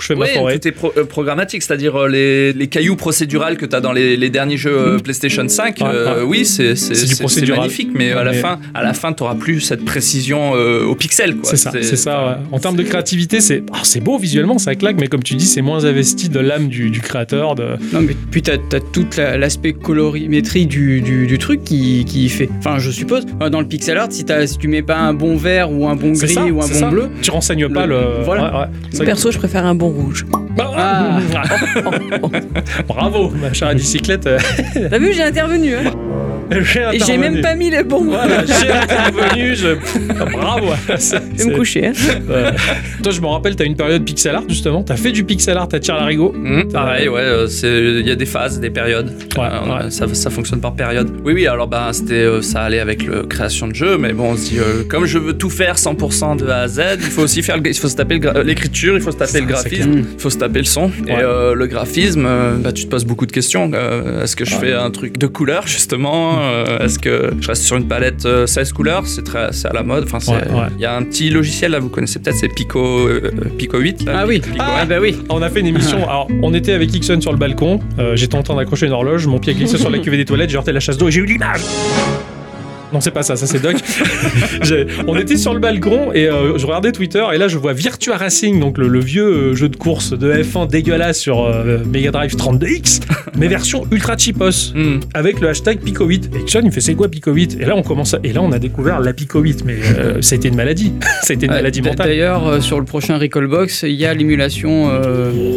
je fais ma forêt. tout pro- euh, programmatique, c'est-à-dire euh, les, les cailloux procédurales que tu as dans les, les derniers jeux euh, PlayStation 5, Ouais, euh, ouais. oui, c'est c'est- C'est du c'est- c'est procédural. magnifique, mais à la Mais- fin, à la fin, t'auras plus cette précision euh, au pixel, quoi. C'est ça, c'est ça. ouais. En termes de créativité, c'est ah, c'est beau visuellement, ça claque, mais comme tu dis, c'est moins investi de l'âme du, du créateur. De... Non, mais puis t'as as tout la- l'aspect colorimétrie du, du, du truc qui, qui fait. Enfin, je suppose, euh, dans le pixel art, si, t'as- si tu mets pas un bon vert ou un bon gris ça, ou un bon ça. bleu, Tu renseignes pas Le- le. voilà. Perso, je préfère un bon rouge. Ah. *laughs* Bravo, ma chère bicyclette. T'as vu, j'ai intervenu. Hein *laughs* j'ai Et j'ai même pas mis le bon. Voilà, j'ai intervenu. Je... *laughs* Bravo. Je vais me coucher. Hein. Ouais. Toi, je me rappelle, t'as une période pixel art justement. T'as fait du pixel art à tir larigot. Mhm, pareil, ouais, euh, il y a des phases, des périodes. Ouais, Euh, ouais. Ça, ça fonctionne par période. Oui, oui, alors ben, c'était, euh, ça allait avec la création de jeu, mais bon, on se dit, euh, comme je veux tout faire 100% de A à Z, il faut aussi faire, le- il faut se taper l'écriture, il faut se taper Ça, le graphisme, il faut se taper le son. Et Ouais. euh, le graphisme, euh, bah, tu te poses beaucoup de questions. Euh, est-ce que je fais un truc de couleur, justement Euh, Est-ce que je reste sur une palette euh, 16 couleurs? C'est très, c'est à la mode. Enfin, c'est- il Ouais, ouais. y a un petit logiciel, là, vous connaissez peut-être, c'est Pico, euh, Pico 8. là, Ah oui. Pico Ah 1. bah oui. On a fait une émission. *laughs* Alors, on était avec Ixon sur le balcon. euh, J'étais en train d'accrocher une horloge. Mon pied glissait sur la cuvée des toilettes. J'ai heurté la chasse d'eau et j'ai eu l'image. Non, c'est pas ça, ça c'est Doc. *laughs* On était sur le balcon et euh, je regardais Twitter et là je vois Virtua Racing, donc le, le vieux euh, jeu de course de F1 dégueulasse sur euh, Mega Drive 32X, mais version ultra cheapos, Hmm. avec le hashtag Pico 8. Et Ixon il fait c'est quoi Pico 8 Et là on commence à- et là on a découvert la Pico 8, mais euh, ça a été une maladie, ça a été une maladie mentale. D'ailleurs, sur le prochain Recall Box, il y a l'émulation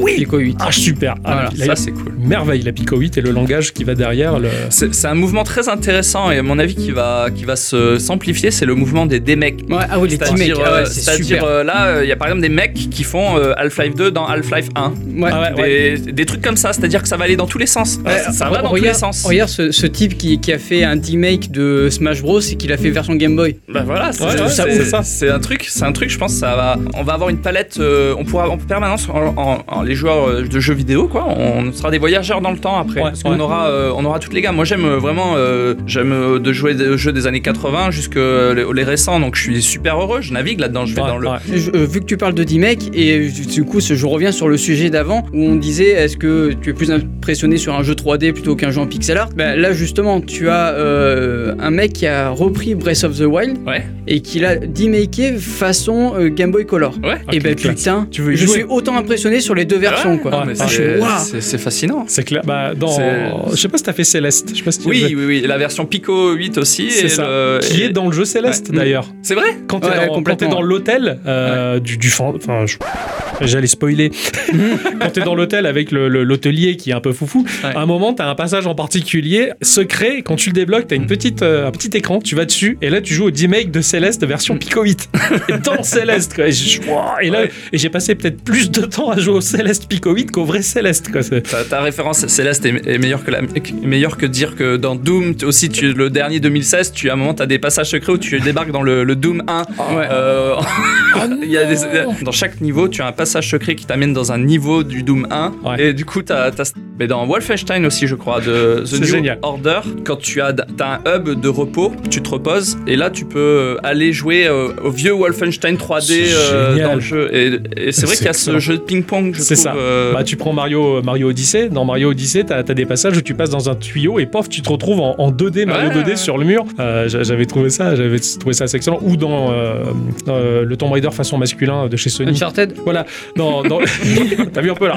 Oui. Pico 8. Ah super, Ah, Voilà, Ça, c'est cool. merveille la Pico 8 et le langage qui va derrière. Le... C'est un mouvement très intéressant et à mon avis qui va, qui va se s'amplifier, c'est le mouvement des D-mecs. Ouais, ah oui, les C'est-à-dire, ah ouais, euh, c'est euh, là, il y a par exemple des mecs qui font euh, Half-Life 2 dans Half-Life 1. Ouais. Ah ouais, Des, des trucs comme ça, c'est-à-dire que ça va aller dans tous les sens. Ouais, ça va dans tous les regarde, sens. regarde ce, ce type qui, qui a fait un remake de Smash Bros et qu'il a fait version Game Boy. Bah voilà, c'est Ouais, ouais, c'est- c'est ça. c'est un truc, c'est un truc. Je pense, ça va. On va avoir une palette. euh, on pourra en permanence, en, en- en- les joueurs euh, de jeux vidéo, quoi. On sera des voyageurs dans le temps après, Ouais, parce qu'on ouais. aura, euh, on aura toutes les gammes. Moi, j'aime euh, vraiment, euh, j'aime euh, de jouer des jeux des années 80 jusque les, les récents. Donc, je suis super heureux. Je navigue là-dedans. Je vais Ouais, dans le. ouais. Je- euh, vu que tu parles de D-Make, et du coup, je reviens sur le sujet d'avant où on disait est-ce que tu es plus impressionné sur un jeu 3D plutôt qu'un jeu en pixel art? Ben, Là, justement, tu as euh, un mec qui a repris Breath of the Wild Ouais. et qui l'a D-maké façon euh, Game Boy Color. Ouais. Ah, et ben quelle classe. putain, Tu veux je jouer suis autant impressionné sur les deux versions. quoi. Ah, mais Ah, c'est- je suis- waouh. c'est c'est fascinant. C'est clair. Bah, dans... C'est- Je sais pas si t'as fait Céleste. Je sais pas si tu as Oui, fait. oui, oui. La version Pico 8 aussi. C'est et ça. le- Qui est dans le jeu Céleste Ouais. d'ailleurs. C'est vrai Quand t'es Ouais, dans, quand l'hôtel euh, du, du fan- enfin, j'allais spoiler. *laughs* quand t'es dans l'hôtel avec le- le- l'hôtelier qui est un peu foufou, à un moment t'as un passage en particulier secret. et Quand tu le débloques, t'as une petite, euh, un petit écran. Tu vas dessus et là tu joues au remake de Céleste version *laughs* Pico 8. et dans Céleste, quoi. Et, là, j'ai passé peut-être plus de temps à jouer au Céleste Pico 8 qu'au vrai Céleste. Quoi. Ta, ta référence Céleste est, est meilleure que la meilleure que dire que dans Doom aussi tu le dernier 2016 tu à un moment t'as des passages secrets où tu débarques dans le, le Doom 1 Ouais. Euh, *laughs* il y a des- dans chaque niveau tu as un passage secret qui t'amène dans un niveau du Doom 1 Ouais. et du coup t'as, t'as- mais dans Wolfenstein aussi je crois de The New génial. Order quand tu as t'as un hub de repos tu te reposes et là tu peux aller jouer euh, au vieux Wolfenstein 3D C'est euh, génial. dans le jeu et, et c'est vrai qu'il y a excellent. ce jeu de ping-pong je C'est trouve ça. euh, Bah, tu prends Mario, Mario Odyssey. Dans Mario Odyssey, t'as as des passages où tu passes dans un tuyau et pof, tu te retrouves en, en 2D, Mario Ouais, 2D ouais. sur le mur. Euh, j'a- j'avais trouvé ça, j'avais trouvé ça assez excellent. Ou dans euh, euh, le Tomb Raider façon masculin de chez Sony. Uncharted? Voilà, dans, dans... *laughs* t'as vu un peu là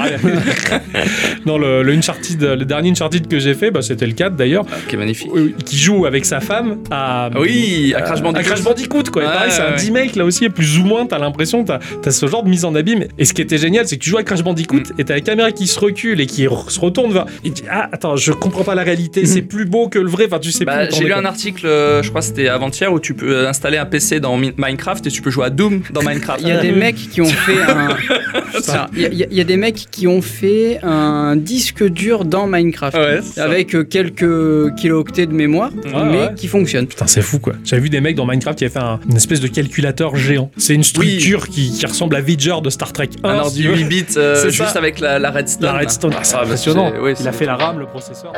Dans le, le Uncharted, le dernier Uncharted que j'ai fait, bah, c'était le 4 d'ailleurs, qui est magnifique qui joue avec sa femme à, Ah oui, à Crash Bandicoot. à Crash Bandicoot, quoi. Et Ouais, pareil, c'est un remake là aussi, plus ou moins, t'as l'impression, t'as as ce genre de mise en abîme. Et ce qui était génial, c'est que tu joues à Crash Bandicoot Mm. et t'as la caméra qui se recule et qui re- se retourne vers. Et tu dis, ah, attends, je comprends pas la réalité, c'est plus beau que le vrai. Enfin, tu sais Mm. Bah, j'ai lu quoi. un article, je crois que c'était avant-hier, où tu peux installer un PC dans Mi- Minecraft et tu peux jouer à Doom dans Minecraft. Il y a des mecs qui ont fait un. *laughs* Il y, a- y des mecs qui ont fait un disque dur dans Minecraft. Ouais, c'est ça. Avec euh, quelques kilooctets de mémoire, Ouais, mais ouais. qui fonctionne. Putain, c'est fou quoi. J'avais vu des mecs dans Minecraft qui avaient fait un- une espèce de calculateur géant. C'est une structure qui, qui ressemble à Voyager de Star Trek 1. Un ordi tu veux. 8 bits euh, C'est juste ça. avec la, la redstone. La Redstone, ah, c'est Ah, bah, impressionnant. Il a fait la RAM, le processeur.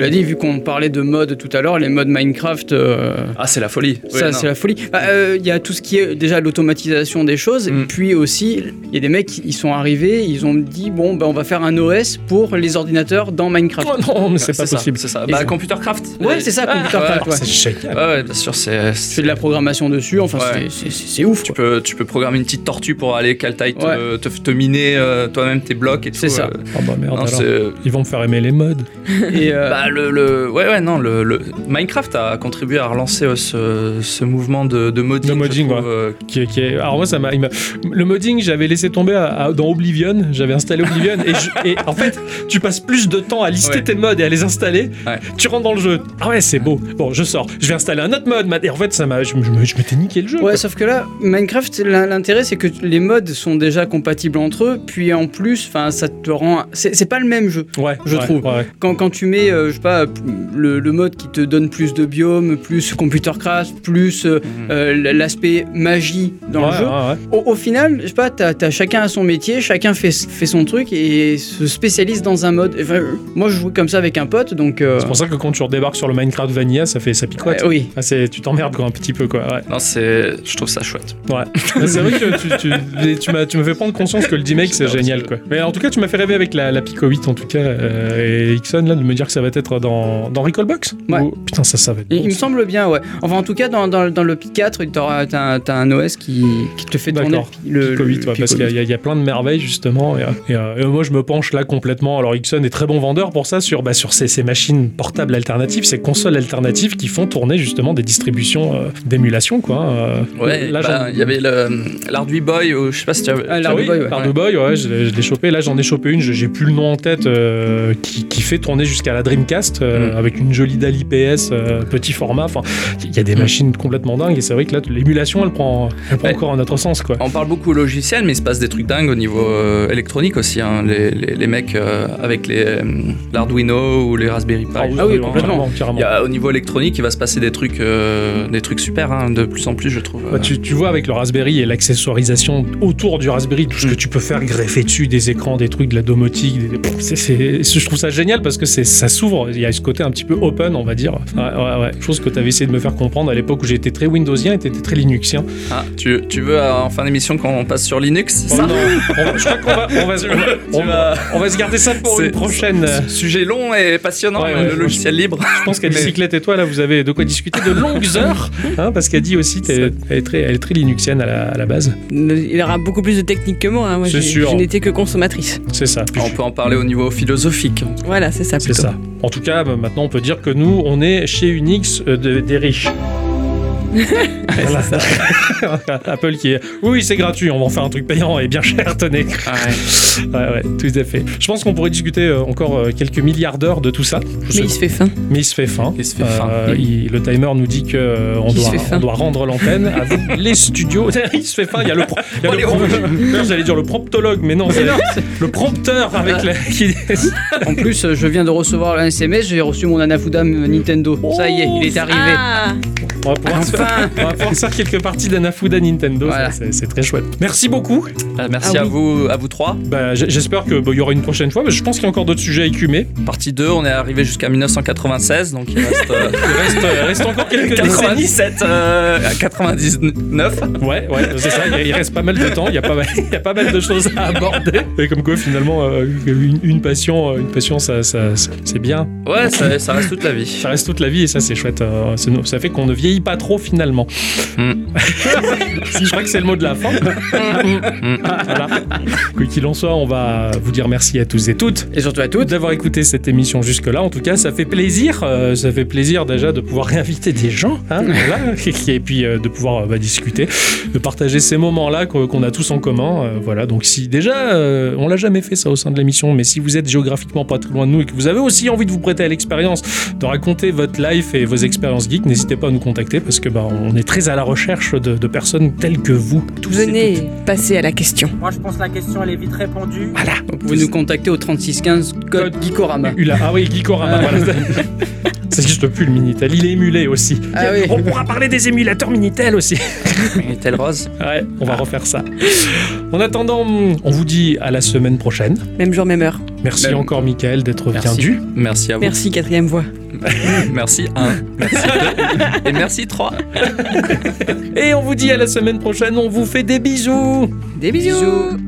Cela dit, vu qu'on parlait de mode tout à l'heure, les modes Minecraft, euh, Ah, c'est la folie. ça c'est la folie. Bah, euh, Il y a tout ce qui est déjà l'automatisation des choses, Mm. et puis aussi, il y a des mecs, ils sont arrivés, ils ont dit, bon, bah, on va faire un OS pour les ordinateurs dans Minecraft. Oh non, mais c'est pas possible. C'est ça. Bah, Computercraft. Ouais, c'est ça, Ah, Computercraft, ouais. C'est génial. Ouais, ouais, bien sûr, c'est. Tu fais de la programmation dessus, enfin, Ouais. c'est- ouf. Tu quoi. peux, tu peux programmer une petite tortue pour aller Caltite te, Ouais. te, te miner euh, toi-même tes blocs et tout. C'est ça. euh. Oh bah merde Non, alors. Ils vont me faire aimer les modes. Et, euh, Bah, le, le- ouais, ouais, non, le, le- Minecraft a contribué à relancer euh, ce, ce mouvement de, de modding. De modding, trouve, ouais. euh, Qui, est- qui est- Alors moi, ça m'a, le modding, j'avais laissé tomber à- à- dans Oblivion. J'avais installé Oblivion et, je- et en fait, tu passes plus de temps à lister Ouais. tes mods et à les installer. Ouais. Tu rentres dans le jeu. Ah ouais, c'est beau. Bon, je sors. Je vais installer un autre mode. Et en fait, ça m'a, je, je je m'étais niqué le jeu. Ouais, quoi. sauf que là, Minecraft, l'in- l'intérêt c'est que les modes sont déjà compatibles entre eux, puis en plus, enfin, ça te rend. C'est c'est pas le même jeu. Ouais, je ouais, trouve. ouais. Quand, quand tu mets, euh, je sais pas, le, le mode qui te donne plus de biomes, plus computercraft, plus euh, euh, l'aspect magie dans Ouais, le jeu. Au, au final, je sais pas, t'as as chacun à son métier, chacun fait, fait son truc et se spécialise dans un mode. Enfin, moi, je joue comme ça avec un pote, donc. euh, C'est pour ça que quand tu redébarques sur le Minecraft Vanilla, ça fait ça picote. euh, oui. Ah, c'est, tu t'emmerdes un petit peu quoi. Ouais. Non, c'est. Je trouve ça chouette. Ouais. C'est vrai que tu, tu, tu m'as, tu me fais prendre conscience que le D-Make *laughs* c'est génial quoi. Mais en tout cas, tu m'as fait rêver avec la, la Pico 8 en tout cas. euh, et Ixon là, de me dire que ça va être dans, dans Recallbox. Ouais. Ou- Putain, ça, ça va être. Il, bon, il me semble bien, ouais. Enfin, en tout cas, dans, dans, dans le P4, t'auras- t'as un- t'as un OS qui, qui te fait tourner le, Pico 8, ouais, le parce Pico qu'il y, y a plein de merveilles justement. Et, et, euh, et moi, je me penche là complètement. Alors, Ixon est très bon vendeur pour ça sur, bah, sur ces, ces machines portables alternatives, ces consoles alternatives qui font tourner justement des distributions euh, d'émulation quoi. Euh, Ouais, là, bah, il y avait le- l'Arduino Boy, ou je sais pas si tu as Ah, Ah l'Arduino Boy, ouais. Arduino Boy, ouais, je, l'ai- je l'ai chopé. Là, j'en ai chopé une, je- j'ai plus le nom en tête, euh, qui, qui fait tourner jusqu'à la Dreamcast euh, Mm. avec une jolie dalle IPS, euh, petit format. Enfin, il y a des Mm. machines complètement dingues et c'est vrai que là, l'émulation, elle prend, elle prend Ouais. encore un autre sens, quoi. On parle beaucoup au logiciel, mais il se passe des trucs dingues au niveau euh, électronique aussi. hein. Les, les- les mecs euh, avec les euh, l'Arduino ou les Raspberry Pi. Ah oui, carrément, complètement. Carrément. A, au niveau électronique, il va se passer des trucs, euh, des trucs super, hein, de plus en plus, je trouve. Bah, tu, tu vois avec le Raspberry et l'accessoirisation autour du Raspberry, tout ce que Mm. tu peux faire greffer dessus, des écrans, des trucs, de la domotique, des- je trouve ça génial parce que ça s'ouvre, il y a ce côté un petit peu open, on va dire. Ouais, ouais, ouais. Chose que tu avais essayé de me faire comprendre à l'époque où j'étais très Windowsien et t'étais très Linuxien. Ah, tu, tu veux euh, en fin d'émission qu'on passe sur Linux Oh ça non, on je crois qu'on va, on va, se- *laughs* on va- on on se garder ça pour une prochaine. euh, Sujet long et passionnant, le logiciel libre. Je pense qu'à Bicyclette et toi, là, vous avez de quoi discuter de longues heures, hein, parce qu'elle dit aussi qu'elle elle est, très, elle est très Linuxienne à la, à la base. Il aura beaucoup plus de technique que moi. hein. Moi, C'est sûr. je n'étais que consommatrice. C'est ça. On peut en parler au niveau philosophique. Voilà, c'est ça. C'est ça. En tout cas, bah, maintenant, on peut dire que nous, on est chez Unix euh, de- des riches. Voilà. *laughs* Apple qui est. Oui, c'est gratuit, on va en faire un truc payant et bien cher, tenez. Ah ouais. *laughs* Ouais, ouais, tout à fait. Je pense qu'on pourrait discuter euh, encore euh, quelques milliards d'heures de tout ça. Mais il se fait faim. mais il se fait faim. Il se fait faim. Euh, il- le timer nous dit que on, doit, on doit rendre l'antenne. À vous, *laughs* les studios. il se fait faim. Il y a le, pro- il y a Oh, le les pro- D'ailleurs, j'allais dire le promptologue, mais non, c'est le prompteur avec Ah. la. qui- En plus, je viens de recevoir un SMS, j'ai reçu mon Anafuda Nintendo. Ça y est, il est arrivé. Ah on, va pouvoir se faire, on va pouvoir faire quelques parties d'Anafuda Nintendo. ça, Voilà. c'est- très chouette. Merci beaucoup. Euh, merci Ah à oui. vous, à vous trois. Bah, J'espère qu'il y aura une prochaine fois. mais je pense qu'il y a encore d'autres sujets à écumer. Partie 2, on est arrivé jusqu'à 1996, donc il reste euh, Il reste, euh, reste encore quelques décennies. 97 euh, à 99. Ouais, ouais, c'est ça. Il il reste pas mal de temps. Il y a pas mal, il y a pas mal de choses à aborder. Et comme quoi, finalement, euh, une, une passion, une passion, ça, ça, ça- c'est bien. Ouais, ça, ça reste toute la vie. Ça reste toute la vie et ça, c'est chouette. Euh, ça fait qu'on ne vieillit pas trop finalement. Mm. si *laughs* je crois que c'est le mot de la fin. voilà. Quoi qu'il en soit, on va vous dire merci à tous et toutes Et surtout à toutes. d'avoir écouté cette émission jusque-là. En tout cas, ça fait plaisir. euh, ça fait plaisir déjà de pouvoir réinviter des gens, hein, *laughs* voilà, et puis euh, de pouvoir euh, bah, discuter, de partager ces moments-là qu'on a tous en commun. euh, voilà. Donc si déjà, euh, on l'a jamais fait ça au sein de l'émission, mais si vous êtes géographiquement pas très loin de nous et que vous avez aussi envie de vous prêter à l'expérience, de raconter votre life et vos expériences geeks, n'hésitez pas à nous contacter parce que bah, on est très à la recherche de, de personnes telles que vous. Tous Venez passer à la question. Moi, je pense que la question, elle est vite répondue. Voilà. Vous pouvez nous contacter au 3615 code Geekorama. *laughs* Ula- Ah oui, Geekorama. voilà. *laughs* Ça n'existe plus le Minitel, il est émulé aussi. Ah oui. On pourra parler des émulateurs Minitel aussi. Minitel Rose. Ouais, on va refaire ça. En attendant, on vous dit à la semaine prochaine. Même jour, même heure. Merci Même. encore, Michael, d'être Merci. venu. Merci à vous. Merci, quatrième voix. *laughs* Merci 1. Merci 2. Et merci 3. Et on vous dit à la semaine prochaine. On vous fait des bisous. Des bisous.